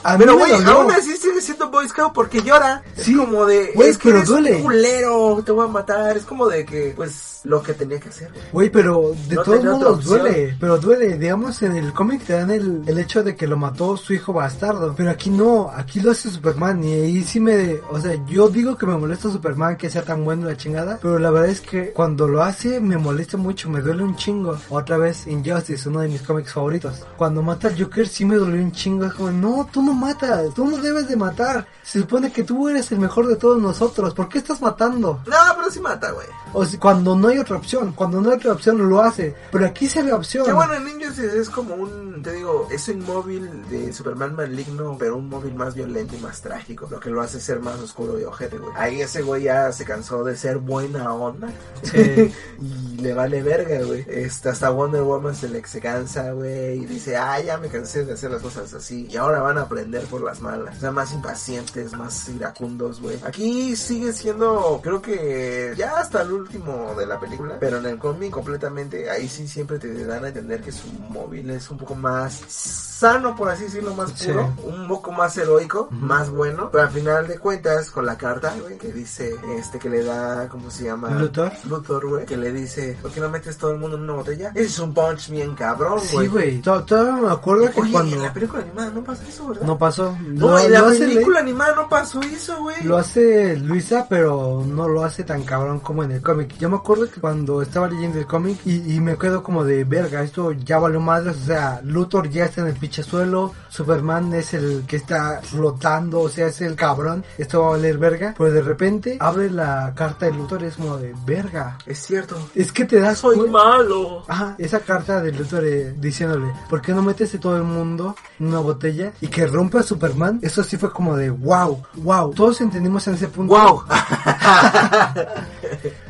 A mí Pero, güey, aún así sigue siendo Boy Scout porque llora. Sí, es como de, güey, es que pero eres duele. un culero, te voy a matar. Es como de que, pues, lo que tenía que hacer. güey. Pero de No todos modos duele, pero duele. Digamos, en el cómic te dan el, el hecho de que lo mató su hijo bastardo, pero aquí no, aquí lo hace Superman y ahí sí me, o sea, yo digo que me molesta Superman que sea tan bueno la chingada, pero la verdad es que cuando lo hace me molesta mucho, me duele un chingo. Otra vez Injustice, uno de mis cómics favoritos. Cuando mata al Joker sí me dolió un chingo, es como, no, tú no matas, tú no debes de matar. Se supone que tú eres el mejor de todos nosotros, ¿por qué estás matando? No, pero sí mata, güey. O cuando no hay otra opción, cuando no hay otra opción lo hace, pero aquí se ve opción. Que bueno, en Injustice es como un, te digo, es un móvil de Superman maligno, pero un móvil más violento y más trágico. Lo que lo hace ser más oscuro y ojete, güey. Ahí ese güey ya se cansó de ser buena onda. Sí. y le vale verga, güey. Este, hasta Wonder Woman se le se cansa, güey. Y dice, ah, ya me cansé de hacer las cosas así. Y ahora van a aprender por las malas. O sea, más impacientes, más iracundos, güey. Aquí sigue siendo, creo que ya hasta el último de la película. Pero en el cómic completamente, ahí sí siempre te dan a entender que su móvil es un poco más sano, por así decirlo, más Sí. puro. Un poco más heroico, más bueno. Pero al final de cuentas, con la carta, güey, que dice, este, que le da, ¿cómo se llama? Luthor. Luthor, güey, que le dice, ¿por qué no metes todo el mundo en una botella? Es un punch bien cabrón, güey. Sí, güey. To- Todavía me acuerdo que Oye, cuando en la película animada no pasa eso, ¿verdad? no pasó, No, en la hace película animada no pasó eso, güey. lo hace Luisa, pero no lo hace tan cabrón como en el cómic. Yo me acuerdo cuando estaba leyendo el cómic y, y me quedo como de verga, esto ya valió madres, o sea, Luthor ya está en el pinche suelo, Superman es el que está flotando, o sea, es el cabrón, esto va a valer verga, pero de repente abre la carta de Luthor y es como de verga. Es cierto. Es que te das Soy cuen- malo. Ajá, esa carta del Luthor eh, diciéndole, ¿por qué no metes a todo el mundo en una botella y que rompa a Superman? Eso sí fue como de wow, wow. Todos entendimos en ese punto. Wow.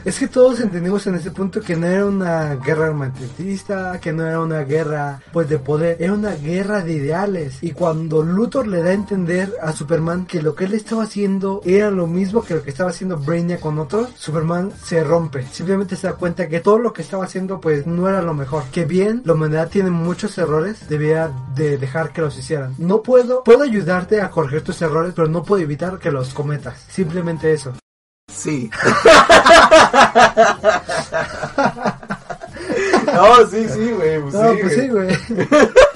Es que todos entendimos en ese punto que no era una guerra armamentista, que no era una guerra pues de poder, era una guerra de ideales. Y cuando Luthor le da a entender a Superman que lo que él estaba haciendo era lo mismo que lo que estaba haciendo Brainiac con otros, Superman se rompe. Simplemente se da cuenta que todo lo que estaba haciendo pues no era lo mejor. Que bien, la humanidad tiene muchos errores, debía de dejar que los hicieran. No puedo, puedo ayudarte a corregir tus errores, pero no puedo evitar que los cometas. Simplemente eso. Sí. no, sí, sí, güey. Pues No, sí, pues sí, güey.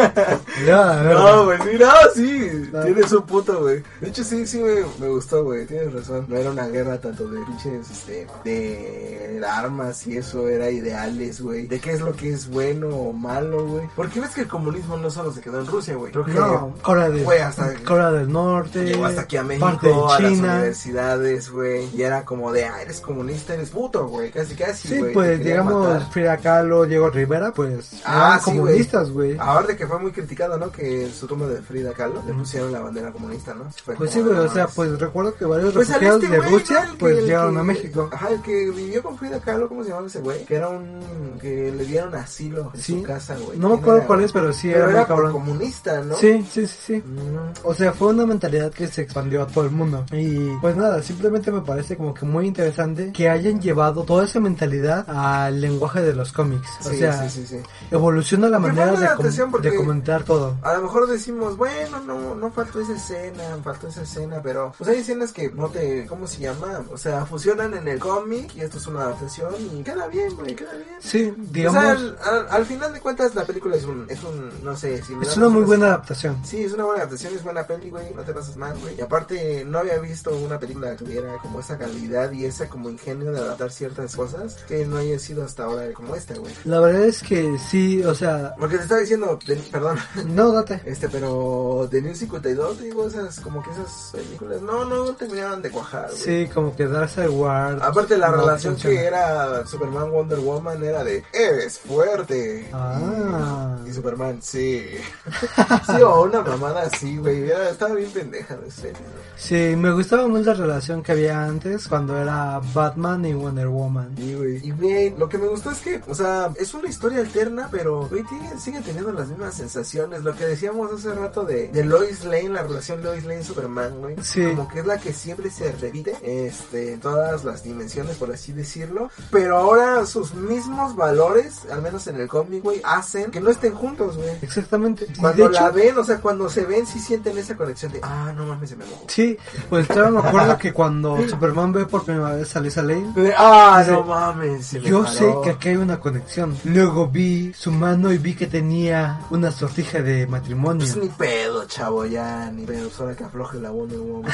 No, güey, sí, no, sí, No. tienes un punto, güey. De hecho, sí, sí, me, me gustó, güey, tienes razón. No era una guerra tanto de pinches, este, de armas y eso, era ideales, güey. De qué es lo que es bueno o malo, güey. Porque ves que el comunismo no solo se quedó en Rusia, güey. Creo que No, Corea del, Güey, hasta- Corea del Norte, llegó hasta aquí a México, a las universidades, güey. Y era como de, ah, eres comunista, eres puto, güey, casi, casi, Sí, pues digamos matar. Frida Kahlo, Diego Rivera, pues Ah, eran sí, comunistas, güey. Ahora de que fue muy criticado, ¿no? Que en su tumba de Frida Kahlo le pusieron la bandera comunista, ¿no? Fue Pues sí, güey, o no, sea, es- pues recuerdo que varios Pues refugiados este de güey, ¿no? Rusia, que- pues llegaron que- a México. Ajá, el que vivió con Frida Kahlo, ¿cómo se llamaba ese güey? Que era un... que le dieron asilo en Sí. su casa, güey. No me ¿Quién acuerdo cuál es, pero sí Pero era era cabrón. comunista, ¿no? Sí, sí, sí, sí. Mm. O sea, fue una mentalidad que se expandió a todo el mundo. Y pues nada, simplemente me parece como que muy interesante que hayan llevado toda esa mentalidad al lenguaje de los cómics. O Sí, sea, sí, sí, sí. evoluciona la manera de, com- de comentar todo. A lo mejor decimos, bueno, no, no faltó esa escena, faltó esa escena, pero pues hay escenas que no te, ¿cómo se llama? O sea, fusionan en el cómic y esto es una adaptación y queda bien, güey, queda bien. Sí, O digamos, sea, al, al- al final de cuentas la película es un, es un, no sé, si me es una muy buena adaptación. Sí, es una buena adaptación, es buena peli, güey, no te pasas mal, güey. Y aparte, no había visto una película que tuviera como esa calidad y esa como ingenio de adaptar ciertas cosas que no haya sido hasta ahora como esta, güey. La verdad es que sí, o sea, Porque te estaba diciendo, perdón, no, date. este, pero de New 52, digo, esas, como que esas películas, no, no terminaban de cuajar, güey. Sí, como que Darkseid Ward. Aparte la no relación funciona. que era Superman Wonder Woman era de eres fuerte. Ah. Y Superman, sí. sí, o una mamada así, güey. Era- Estaba bien pendeja de serie, ¿no? Sí, me gustaba mucho la relación que había antes cuando era Batman y Wonder Woman. Sí, güey. Y güey, lo que me gustó es que, o sea, es una historia alterna, pero, güey, tiene- sigue teniendo las mismas sensaciones. Lo que decíamos hace rato de, de Lois Lane, la relación Lois Lane-Superman, güey. Sí. Como que es la que siempre se repite, este, en todas las dimensiones, por así decirlo. Pero ahora sus mismos valores, al menos en el cómic, güey, hacen que no estén juntos, güey. Exactamente. Cuando la hecho, ven, o sea, cuando se ven, sí sienten esa conexión de, ah, no mames, se me mojó. sí, pues todavía me acuerdo que cuando Superman ve por primera vez a Lisa Lane, ah, Dice, no mames, se me yo paró". sé que aquí hay una conexión. Luego vi su mano y vi que tenía una sortija de matrimonio. Pues ni pedo, chavo, ya, ni pedo, solo que afloje la Wonder Woman.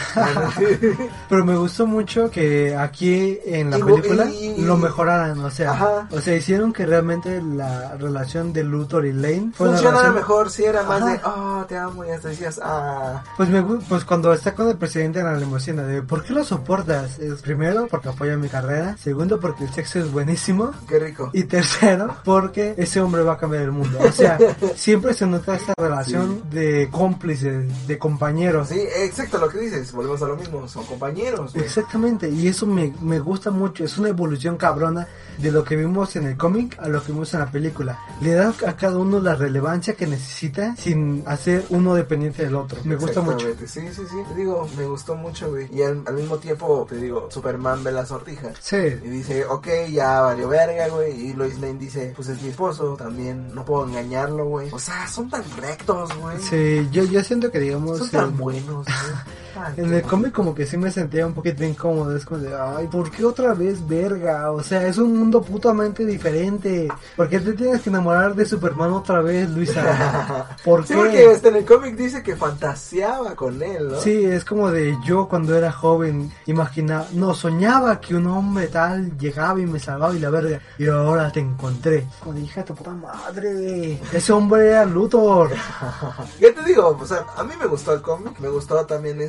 Pero me gustó mucho que aquí en la Y- película y- lo mejoraran, o sea, Ajá. o sea, hicieron que realmente la relación de Luthor y Lane una relación- mejor si era más Ajá. de, oh, te amo, y hasta decías, ah. Pues me pues cuando está con el presidente en la limusina de ¿por qué lo soportas? Es primero porque apoya mi carrera, segundo porque el sexo es buenísimo Qué rico. y tercero porque ese hombre va a cambiar el mundo. O sea, siempre se nota esta relación de cómplices, de compañeros. Sí, exacto lo que dices, volvemos a lo mismo, son compañeros, güey. Exactamente, y eso me, me gusta mucho, es una evolución cabrona de lo que vimos en el cómic a lo que vimos en la película. Le da a cada uno la relevancia que necesita sin hacer uno dependiente del otro. Me gusta mucho. Sí, sí, sí. Te digo, me gustó mucho, güey. Y al, al mismo tiempo, te digo, Superman ve la sortija. Sí, Y dice, ok, ya valió verga, güey. Y Lois Lane dice, pues es mi esposo, también no puedo engañarlo, güey. O sea, son tan rectos, güey. sí, yo, yo siento que digamos... Son tan en- buenos, güey. En el cómic como que sí me sentía un poquito incómodo, es como de, ay, ¿por qué otra vez verga? O sea, es un mundo putamente diferente. ¿Por qué te tienes que enamorar de Superman otra vez, Luisa? ¿Por Sí, qué? porque hasta en el cómic dice que fantaseaba con él, ¿no? Sí, es como de yo cuando era joven imaginaba, no, soñaba que un hombre tal llegaba y me salvaba y la verga, y ahora te encontré. Como de, hija de tu puta madre, ese hombre era Luthor. ¿Qué te digo? O sea, a mí me gustó el cómic, me gustó también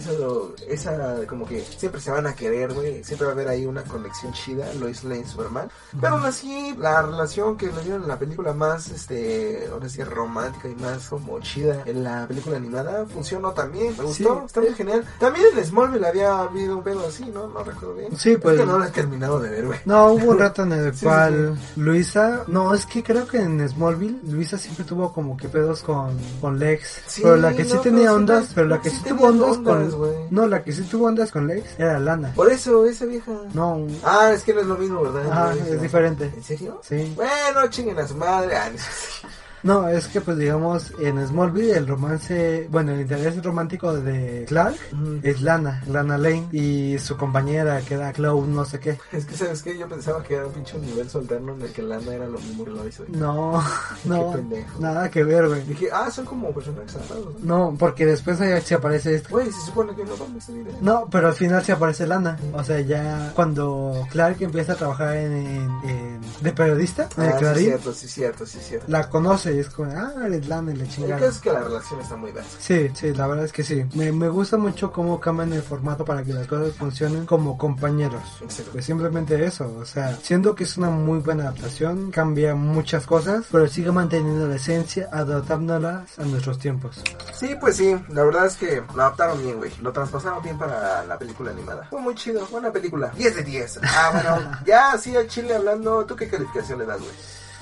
esa, como que siempre se van a querer, güey, siempre va a haber ahí una conexión chida, Lois Lane, Superman, pero aún así, la relación que le dieron en la película más, este, ahora sí, romántica y más como chida en la película animada, funcionó también, me gustó, Sí. está muy genial. También en Smallville había habido un pedo así, ¿no? No recuerdo bien. Sí, Es pues- que no lo he terminado de ver, güey. No, hubo un rato en el Sí, sí, cual Luisa, no, es que creo que en Smallville Luisa siempre tuvo como que pedos con, con Lex, Sí, pero la que sí no, tenía sí ondas, te- pero la que sí sí tenía tuvo ondas ondas, con, güey. no, la que sí tuvo ondas con Lex era Lana. Por eso, esa vieja. No, Ah, es que no es lo mismo, ¿verdad? No, es diferente. ¿En serio? Sí. Bueno, chinguen a su madre. Ah, no sé. No, es que pues digamos en Smallville el romance, bueno, el interés romántico de Clark es Lana, Lana Lane y su compañera que era Chloe no sé qué. Es que, ¿sabes qué? Yo pensaba que era un pinche universo alterno en el que Lana era lo mismo que Lois. No, no, pendejo. nada que ver, güey. Dije, ah, son como personajes separados, ¿no? Porque después se aparece esto. Güey, se supone que no vamos a. No, pero al final se aparece Lana. O sea, ya cuando Clark empieza a trabajar en, en- en- de periodista en el Ah, sí, Clarín, cierto, sí, cierto, sí, cierto. la conoce y es como, ah, Lana y la El chingada. caso es que la relación está muy versa. Sí, sí, la verdad es que sí. Me, me gusta mucho cómo cambian el formato para que las cosas funcionen como compañeros. Exacto. Pues simplemente eso, o sea, siendo que es una muy buena adaptación, cambia muchas cosas, pero sigue manteniendo la esencia, adaptándolas a nuestros tiempos. Sí, pues sí, la verdad es que lo adaptaron bien, güey. Lo traspasaron bien para la película animada. Fue muy chido, buena película. 10 de 10. Ah, bueno, ya así al chile hablando, ¿tú qué calificación le das, güey?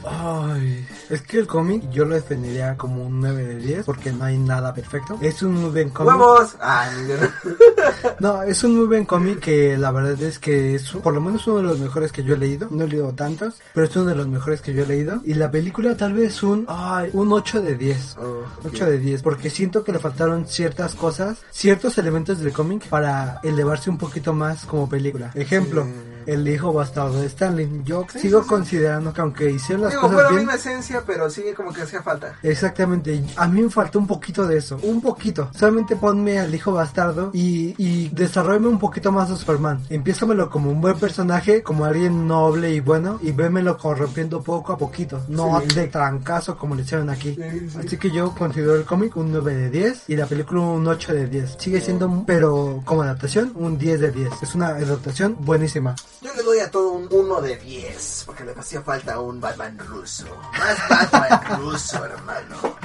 Ay, es que el cómic yo lo definiría como un 9 de 10 porque no hay nada perfecto. Es un muy buen cómic. Yo no. Es un muy buen cómic que la verdad es que es por lo menos uno de los mejores que yo he leído. No he leído tantos, pero es uno de los mejores que yo he leído. Y la película tal vez un, ay, un 8 de 10. Oh, ok. 8 de 10, porque siento que le faltaron ciertas cosas, ciertos elementos del cómic para elevarse un poquito más como película. Ejemplo. El hijo bastardo de Stanley. Yo Sí, sigo sí, sí. considerando que aunque hicieron las Digo, fue cosas la bien, misma esencia, pero sí como que hacía falta. Exactamente, a mí me faltó un poquito de eso, un poquito. Solamente ponme al hijo bastardo y, y desarrollame un poquito más a Superman. Empiézamelo como un buen personaje, como alguien noble y bueno, y vémelo corrompiendo poco a poquito, no de trancazo como le hicieron aquí. Sí, sí. Así que yo considero el cómic un 9 de 10 y la película un 8 de 10. Sigue siendo, pero como adaptación, un 10 de 10. Es una adaptación buenísima. Yo le doy a todo un 1 de 10, porque le hacía falta un Batman ruso. Más Batman ruso, hermano.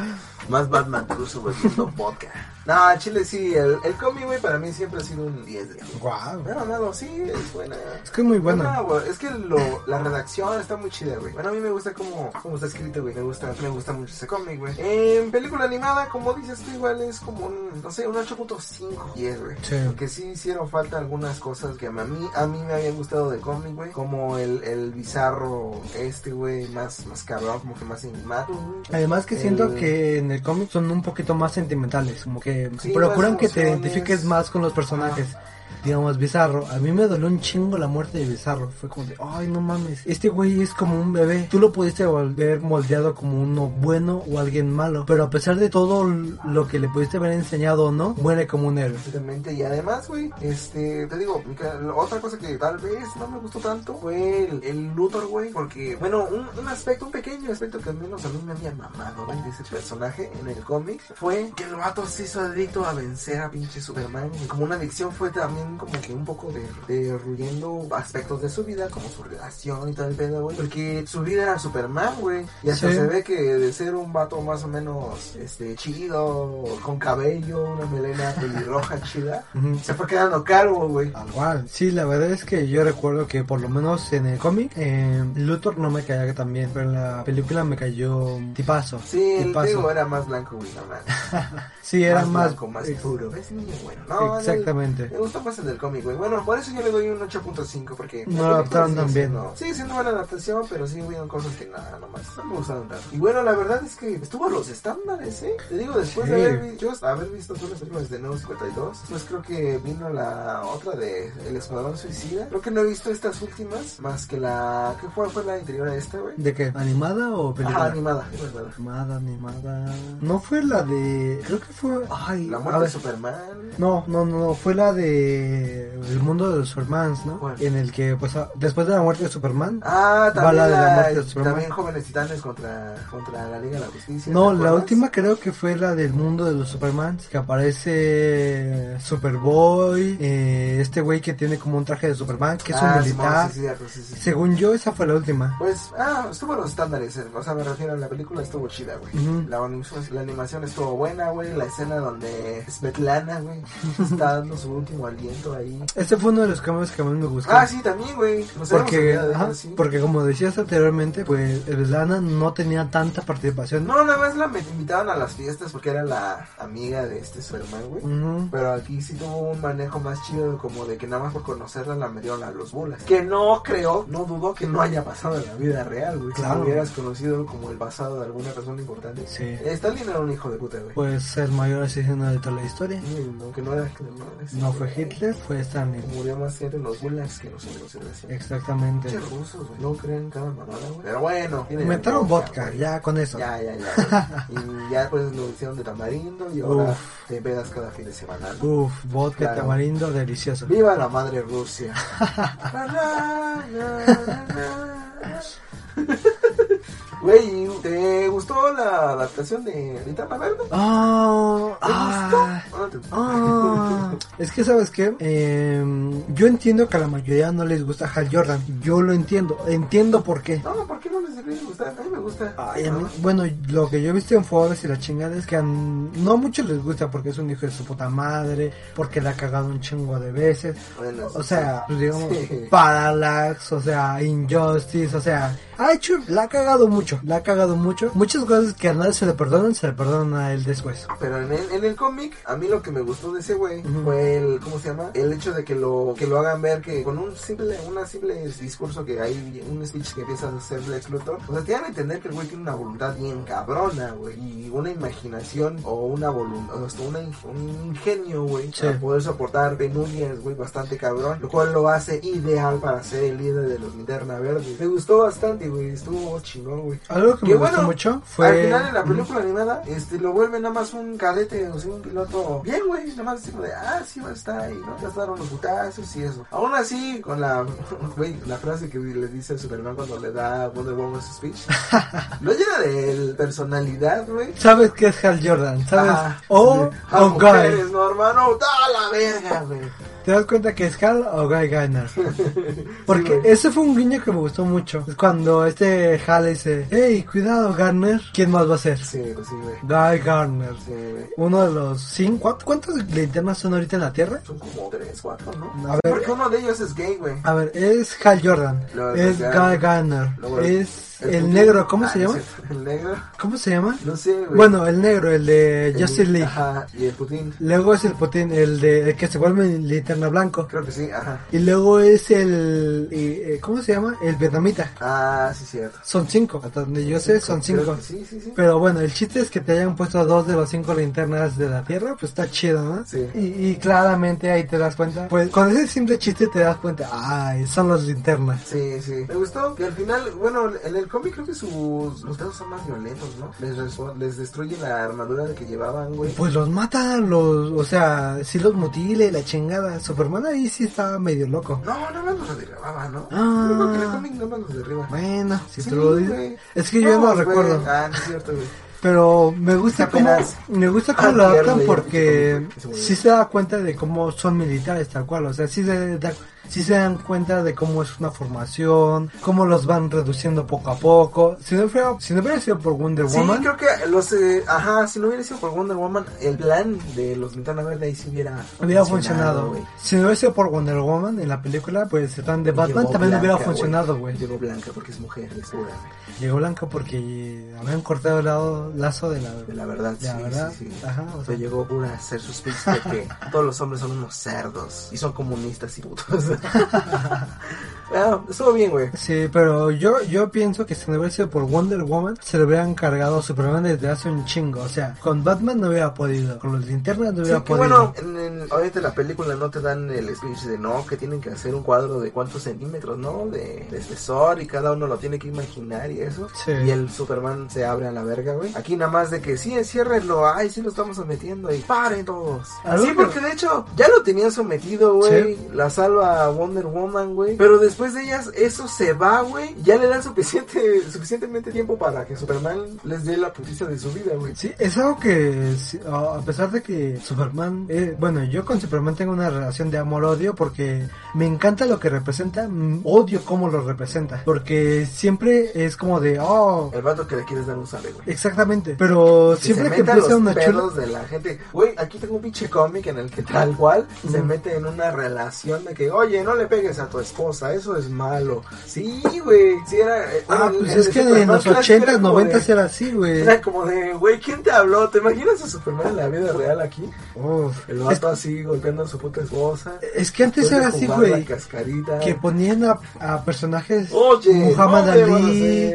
Más Batman ruso bebiendo vodka. No, Chile sí, el, el cómic, güey, para mí siempre ha sido un 10 de 10. Wow. No, no, no, sí, es buena. Es que es muy bueno. No, güey, es que lo, la redacción está muy chida, güey. Bueno, a mí me gusta cómo, cómo está escrito, güey. Me gusta, me gusta mucho ese cómic, güey. En película animada, como dices tú, igual es como un, no sé, un 8.5, 10, güey. Sí. Porque sí hicieron falta algunas cosas que a mí, a mí me habían gustado del cómic, güey. Como el, el bizarro este, güey, más, más cabrón, como que más güey. Además que siento El- que en el cómic son un poquito más sentimentales, como que Sí, procuran que te identifiques más con los personajes. Digamos, Bizarro. A mí me dolió un chingo la muerte de Bizarro. Fue como de, ay, no mames. Este güey es como un bebé. Tú lo pudiste volver moldeado como uno bueno o alguien malo. Pero a pesar de todo lo que le pudiste haber enseñado o no, muere como un héroe. Exactamente, y además, güey, este, te digo, otra cosa que tal vez no me gustó tanto fue el, el Luthor, güey, porque, bueno, un, un aspecto, un pequeño aspecto que al menos a mí me había mamado, güey, de ese personaje en el cómic, fue que el vato se hizo adicto a vencer a pinche Superman, y como una adicción fue también como que un poco de, derruyendo aspectos de su vida, como su relación y tal pedo, güey, porque su vida era Superman, güey, y hasta Sí. se ve que de ser un vato más o menos, este, chido, con cabello, una melena pelirroja chida, se fue quedando calvo, güey. Cual. Sí, la verdad es que yo recuerdo que por lo menos en el cómic, eh, Luthor no me caía tan bien, pero en la película me cayó tipazo. Sí, el tipazo. digo era más blanco, güey, no más. Sí, era más... blanco, más puro. Es niño bueno. No, en el- Exactamente. me gustó del cómic, güey. Bueno, por eso yo le doy un 8.5, porque... No adaptaron tan sigue bien. siendo- Sí, siendo buena adaptación, pero sí hubieron cosas que nada, nomás no me gustaron tanto. Y bueno, la verdad es que estuvo a los estándares, ¿eh? Te digo, después Sí. de haber, yo haber visto todas las películas de Nuevo 52, pues creo que vino la otra de El Escuadrón Suicida. Creo que no he visto estas últimas, más que la... ¿Qué fue? ¿Fue la anterior a esta, güey? ¿De qué? ¿Animada o película? Ajá, animada, animada. Animada. No fue la de. Creo que fue. Ay, La muerte de. Superman. No, no, no, no, fue la de. El mundo de los Supermans, ¿no? En el que, pues, a- después de la muerte de Superman. Ah, Va también, la de la muerte de Superman. también Jóvenes Titanes contra, contra la Liga de la Justicia. No, ¿te la última creo que fue la del mundo de los Supermans, que aparece Superboy, eh, este güey que tiene como un traje de Superman, que es Ah, un Simón, militar. sí, sí, sí. Según yo, esa fue la última. Pues, ah, estuvo los estándares, eh, o sea, me refiero a la película estuvo chida, güey. Ujú. la, animación, la animación estuvo buena, güey, la escena donde Svetlana, güey, está dando su último aliento ahí. Este fue uno de los cambios que más me gustó. Ah, sí, también, güey. Porque, ajá, sí. porque como decías anteriormente, pues Lana no tenía tanta participación. No, nada más la invitaban a las fiestas porque era la amiga de este Superman, güey. Ujú. Pero aquí sí tuvo un manejo más chido, como de que nada más por conocerla la metieron a los bulas. Que no creo, no dudo que no haya pasado en la vida real, güey. Si Claro. lo hubieras conocido como el pasado de alguna persona importante. Sí. Stalin era un hijo de puta, güey. Pues el mayor asesino de toda la historia. Sí, no, que no era que no, es- No fue Hitler, fue Stalin. Murió más gente en los bulas que nosotros en la Exactamente. Pinches rusos, güey. No creen cada mamada, güey. Pero bueno. tienen Metieron vodka, ya con eso. Ya, ya, ya. y ya pues lo hicieron de tamarindo y ahora Uf. te pedas cada fin de semana. ¿no? Uf, vodka Claro. tamarindo delicioso. ¡Viva la madre Rusia! Güey, ¿te gustó la adaptación de Linterna Verde? Ah, ¿Te ah, gustó? ¿O no te gustó? ah. es que sabes qué, Em, yo entiendo que a la mayoría no les gusta Hal Jordan. Yo lo entiendo, entiendo por qué. No, ¿por qué no les debería gustar? A mí me gusta. Ay, a mí- bueno, lo que yo he visto en foros y la chingada es que a, no a muchos les gusta porque es un hijo de su puta madre, porque le ha cagado un chingo de veces. Bueno, O sea, pues digamos, sí. Parallax, o sea, Injustice, o sea, ha hecho, la ha cagado mucho, la ha cagado mucho. Muchas cosas que a nadie se le perdonan, se le perdonan a él después. Pero en el, en el cómic, a mí lo que me gustó de ese güey fue el, ¿cómo se llama? El hecho de que lo, que lo hagan ver que con un simple, una simple discurso que hay, un speech que empieza a hacer Lex Luthor, o sea, te dan a entender que el güey tiene una voluntad bien cabrona, güey, y una imaginación o una voluntad, o sea, una, un ingenio, güey, Sí. para poder soportar penurias, güey, bastante cabrón, lo cual lo hace ideal para ser el líder de los linterna verde. Me gustó bastante, güey, estuvo chingón, güey. Algo que Que me bueno, gustó mucho fue... Al final en la película animada, este, lo vuelve nada más un cadete, o sea, un piloto bien, güey, nada más así como de, ah, sí va a estar ahí, ¿no? Ya estaban los putazos y eso. Aún así, con la, güey, la frase que le dice a Superman cuando le da Wonder Woman su speech, lo llena de personalidad, güey. Sabes que es Hal Jordan, ¿sabes? Ah, o sí. o Ah, Guy. mujeres, no, hermano, da la verga, güey. ¿Te das cuenta que es Hal o Guy Garner? Porque ese fue un guiño que me gustó mucho. Es cuando este Hal dice, hey, cuidado Garner, ¿quién más va a ser? Sí, sí, güey. Guy Garner. Sí, güey. Uno de los cinco. ¿cuántos- ¿Cuántas linternas son ahorita en la Tierra? Son como tres, cuatro, ¿no? A ver. Porque uno de ellos es gay, güey. A ver, es Hal Jordan, Luego es Guy Garner, luego es el negro, ¿cómo Ah, se llama? El negro. ¿Cómo se llama? No sé, güey. Bueno, el negro, el de El- Justice League. Ajá, y el Putin. Luego es el Putin, el de el que se vuelve linterna blanco. Creo que sí, ajá. Y luego es el eh, eh, ¿cómo se llama? El vietnamita. Ah, sí, cierto. Son cinco, hasta donde yo sé son cinco. Sí, sí, sí. Pero bueno, el chiste es que te hayan puesto dos de los cinco linternas de la Tierra, pues está chido, ¿no? Sí. Y, y claramente ahí te das cuenta, pues con ese simple chiste te das cuenta, ay, son las linternas. Sí, sí. Me gustó que al final, bueno, en el cómic creo que sus los dedos son más violentos, ¿no? Les, les destruye la armadura de que llevaban, güey. Pues los matan, los, o sea, si los mutila y la chingada. Superman ahí sí está medio loco. No, nada más los derribaba, ¿no? Ah. Creo que el cómic nada más los derriba. Bueno, si Sí, tú lo dices. Es que yo no güey. recuerdo. Ah, no es cierto, güey. Pero me gusta cómo, me gusta cómo Ah, lo adaptan porque sí se da cuenta de cómo son militares tal cual, o sea, sí se, da- sí se dan cuenta de cómo es una formación, cómo los van reduciendo poco a poco. Si no fuera, si no hubiera sido por Wonder Sí, Woman, creo que los, eh, ajá, si no hubiera sido por Wonder Woman, el plan de los Linterna Verde ahí sí hubiera hubiera funcionado. Si no hubiera sido por Wonder Woman en la película, pues el plan de Batman Llegó también hubiera Blanca, funcionado, güey. Llegó Blanca porque es mujer, es pura, güey. Llegó Blanca porque habían cortado el lado, lazo de la, De la verdad, de la sí, verdad. sí, sí. Ajá, o sea, llegó pura a hacer sus speech de que todos los hombres son unos cerdos y son comunistas y putos. ah, estuvo bien, güey. Sí, pero yo, yo pienso que si no hubiera sido por Wonder Woman, se lo hubieran cargado a Superman desde hace un chingo. O sea, con Batman no hubiera podido, con los linternas no Sí, hubiera que podido. bueno, en, en- ahorita en la película no te dan el speech de no, que tienen que hacer un cuadro de cuántos centímetros, ¿no? De, de espesor y cada uno lo tiene que imaginar y eso. Sí. Y el Superman se abre a la verga, güey. Aquí nada más de que sí, enciérrenlo, ay, sí lo estamos sometiendo y paren todos. Sí, que- porque de hecho ya lo tenían sometido, güey. La salva Wonder Woman, güey. Pero después de ellas, eso se va, güey. Ya le dan suficiente, suficientemente tiempo para que Superman les dé la putiza de su vida, güey. Sí, es algo que, a pesar de que Superman, eh, bueno, yo con Superman tengo una relación de amor-odio porque me encanta lo que representa, mm, odio cómo lo representa, porque siempre es como de, oh, El vato que le quieres dar un sale, güey. exactamente, pero Que siempre que empieza una chula, de la gente. Güey, aquí tengo un pinche cómic en el que tal cual se mete en una relación de que, oye, no le pegues a tu esposa, eso es malo. Sí, güey, sí era... eh, ah, bueno, pues es que en los clásico 80s, era como 90s de- era así, güey. Era como de, güey, ¿quién te habló? ¿Te imaginas a Superman en la vida real aquí? El es, vato así golpeando a su puta esposa. es que antes era así, güey, que ponían a, a personajes Oye, Muhammad no Ali,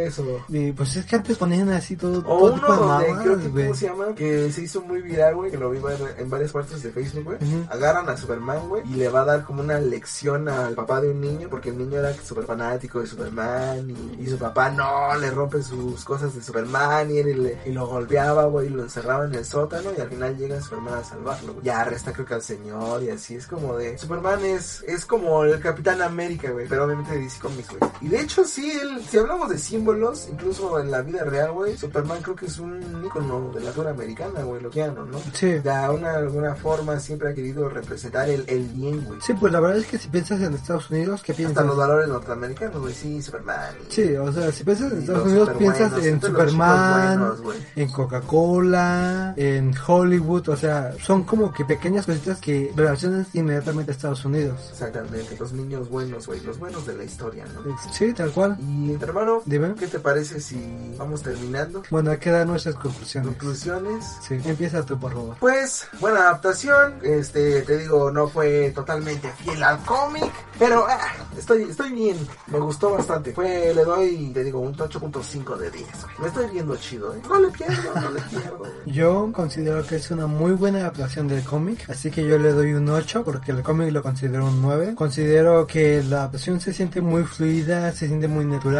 y pues es que antes ponían así todo, O todo uno donde creo que. ¿cómo se llama? Que se hizo muy viral, güey, que lo vi en varias partes de Facebook, güey. Ujú. Agarran a Superman, güey, y le va a dar como una lección al papá de un niño, porque el niño era súper fanático de Superman, y, y su papá no, le rompe sus cosas de Superman, y, él, le- y lo golpeaba, güey, y lo encerraba en el sótano, y al final llega Superman a salvarlo, güey. Ya arresta creo que al señor, y así, es como de... Superman es, es como el Capitán América, güey, pero obviamente de DC Comics, güey. Y de hecho, sí, él, si hablamos de símbolos, incluso en la vida real, güey, Superman creo que es un ícono de la cultura americana, güey, lo Keanu, ¿no? Sí. De una, alguna forma siempre ha querido representar el, el bien, güey. Sí, pues la verdad es que si piensas en Estados Unidos, ¿qué Hasta piensas? los valores norteamericanos, güey, sí, Superman. y- Sí, o sea, si piensas en Estados Unidos, piensas en Superman, buenos, en Coca-Cola, en Hollywood, o sea, son como que pequeñas cositas que relacionan inmediatamente a Estados Unidos. Exactamente, los niños buenos, güey, los buenos de la historia, ¿no? Sí, tal cual. Y hermano, Dime. ¿qué te parece si vamos terminando? Bueno, aquí nuestras conclusiones. Conclusiones. Sí, empieza tú, por favor. Pues, buena adaptación. Este, te digo, no fue totalmente fiel al cómic. Pero ah, estoy, estoy bien. Me gustó bastante. Fue, le doy, te digo, un 8.5 de 10. güey. Me estoy viendo chido, ¿eh? No le pierdo, no le pierdo. Yo considero que es una muy buena adaptación del cómic, así que yo le doy un 8 porque el cómic lo considero un 9. Considero que la adaptación se siente muy fluida, se siente muy natural,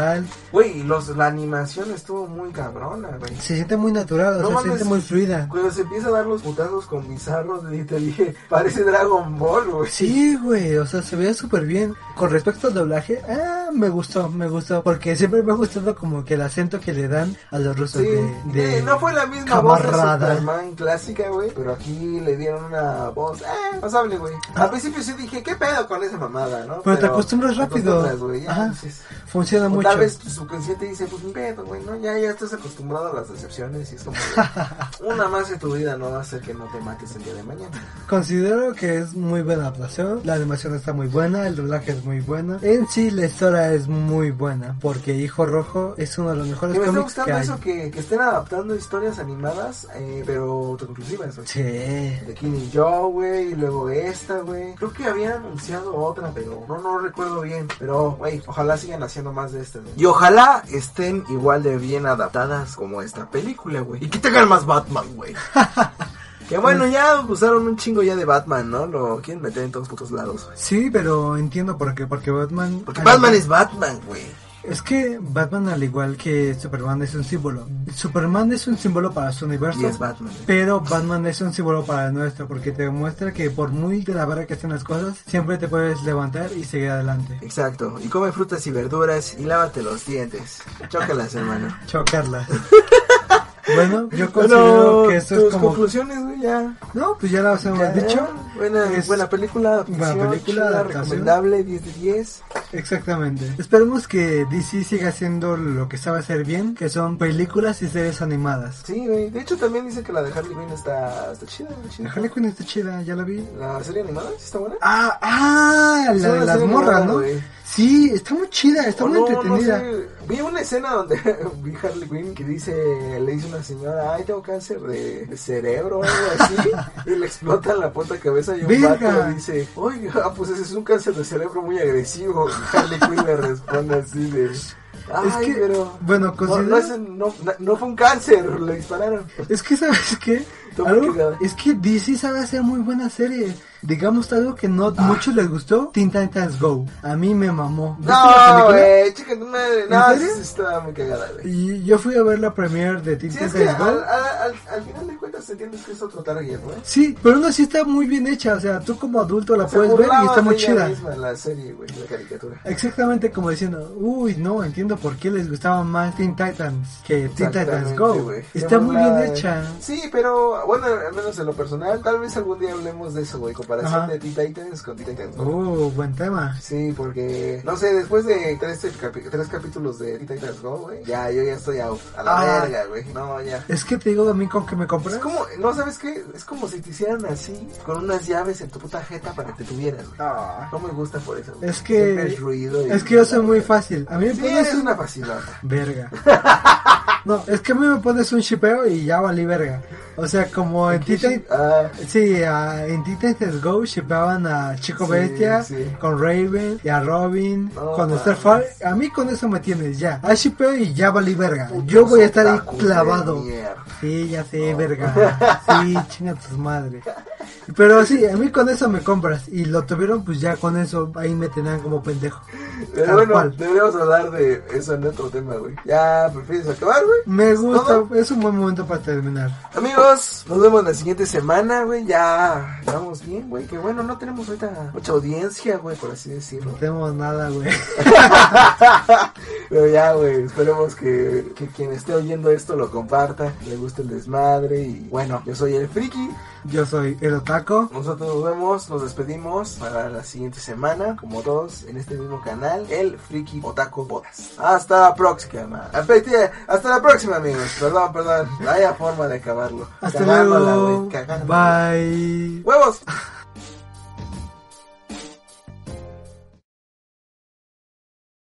Güey, los, la animación estuvo muy cabrona, güey. Se siente muy natural, o No sea, se siente muy fluida. Cuando se empieza a dar los putazos con bizarros, te dije, parece Dragon Ball, güey. Sí, güey, o sea, se veía súper bien. Con respecto al doblaje, ah, me gustó, me gustó, porque siempre me ha gustado como que el acento que le dan a los rusos Sí, de, de eh, no fue la misma voz de. Superman clásica, güey, pero aquí le dieron una voz, eh, pasable, güey. Al principio sí dije, ¿qué pedo con esa mamada, no? Pero te acostumbras rápido. acostumbras, güey, ya Ajá. dices- Funciona o mucho. Tal vez tu subconsciente dice, pues ni pedo, güey, ¿no? Ya, ya estás acostumbrado a las decepciones y es como, de, una más de tu vida no va a hacer que no te mates el día de mañana. Considero que es muy buena adaptación, la animación está muy buena, el doblaje es muy bueno. En sí la historia es muy buena, porque Hijo Rojo es uno de los mejores Y me está que gustando hay. eso que, que estén adaptando historias animadas, eh, pero autoconclusivas. Sí. De Killing Joe, güey, y luego esta, güey. Creo que habían anunciado otra, pero no, no recuerdo bien. Pero, güey, ojalá sigan haciendo más de este, güey. Y ojalá estén igual de bien adaptadas como esta película, güey. Y que tengan más Batman, güey. que bueno, ya usaron un chingo ya de Batman, ¿no? Lo quieren meter en todos putos lados, güey. Sí, pero entiendo por qué, porque Batman... Porque Batman es Batman, güey. Es que Batman al igual que Superman es un símbolo. Superman es un símbolo para su universo. Y es Batman. Pero Batman es un símbolo para el nuestro porque te demuestra que por muy de la verdad que estén las cosas, siempre te puedes levantar y seguir adelante. Exacto. Y come frutas y verduras y lávate los dientes. Chócalas, hermano. Chocarlas. bueno, yo considero Bueno, que esto tus es como... conclusiones, güey, ya. No, pues ya lo hemos Ya, dicho. Buena, Es buena película, buena película, recomendable, 10 de 10. Exactamente. Esperemos que DC siga haciendo lo que sabe hacer bien, que son películas y series animadas. Sí, güey. De hecho, también dice que la de Harley Quinn está, está chida, chida. La Harley Quinn está chida, ya la vi. ¿La serie animada? ¿Sí está buena? Ah, ah, la de las morras, ¿no? Sí, está muy chida, está muy no, entretenida. no sé. Vi una escena donde vi Harley Quinn que dice, le dice una señora, ay, tengo cáncer de, de cerebro o algo así, y le explota en la puta cabeza y un Verga. vato le dice, oiga, pues ese es un cáncer de cerebro muy agresivo. Harley Quinn le responde así de, ay, Es que, pero... bueno, No, no, considero... es- no, no fue un cáncer, le dispararon. Es que, ¿sabes qué? Algo- es que DC sabe hacer muy buena serie. Digamos algo que no muchos les gustó, Teen Titans Go. A mí me mamó. ¿Viste la No, güey, chica tu madre. No, sí, sí estaba muy cagada, güey. Y yo fui a ver la premiere de Teen Sí, es Titans que Go. al, al, al, al final de cuentas entiendes que es otro target, ¿no? Sí, pero aún así está muy bien hecha. O sea, tú como adulto la puedes ver y está muy chida. misma en la serie, güey, la caricatura. Exactamente como diciendo, uy, no, entiendo por qué les gustaba más Teen Titans que Teen Titans Go. güey. Está muy bien hecha. Sí, pero bueno, al menos en lo personal, tal vez algún día hablemos de eso, güey, comparación Ajá. de Teen Titans con Teen Titans Go. Uh, buen tema. Sí, porque, no sé, después de tres, tres capítulos de Teen Titans Go, güey, ya, yo ya estoy out, a la Ah. verga, güey, no, ya. Es que te digo a mí con que me compras. Es como, no sabes qué, es como si te hicieran así, con unas llaves en tu puta jeta para que te tuvieras, güey. Ah. No me gusta por eso. güey. Es que- es ruido. y- Es que yo soy muy fácil. A mí me Sí, pones una facilota. Verga. No, es que a mí me pones un shipeo y ya valí verga. O sea, como en Titan... Ah, Sí, ah, en Titans Go shipeaban a Chico Sí, Bestia sí. con Raven y a Robin No, con. Starfire. A mí con eso me tienes ya. A shipeo y ya valí verga. Yo voy a estar ahí clavado. Sí, ya sé, verga. Sí, chinga tus madres. Pero sí, a mí con eso me compras. Y lo tuvieron, pues ya con eso ahí me tenían como pendejo. Pero Tal bueno, cual. deberíamos hablar de eso en otro tema, güey. ¿Ya prefieres acabar, güey? Me ¿Es gusta, todo? es un buen momento para terminar. Amigos, nos vemos la siguiente semana, güey. Ya vamos bien, güey. Que bueno, no tenemos ahorita mucha audiencia, güey, por así decirlo. No tenemos nada, güey. Pero ya, güey, esperemos que, que quien esté oyendo esto lo comparta, le guste el desmadre. Y bueno, yo soy el Friki. Yo soy el Nosotros nos vemos, nos despedimos para la siguiente semana, como todos, en este mismo canal, el Friki Otaku Podcast. Hasta la próxima. Hasta la próxima, amigos. Perdón, perdón. No haya forma de acabarlo. Hasta Cagándola, luego. Bye. ¡Huevos!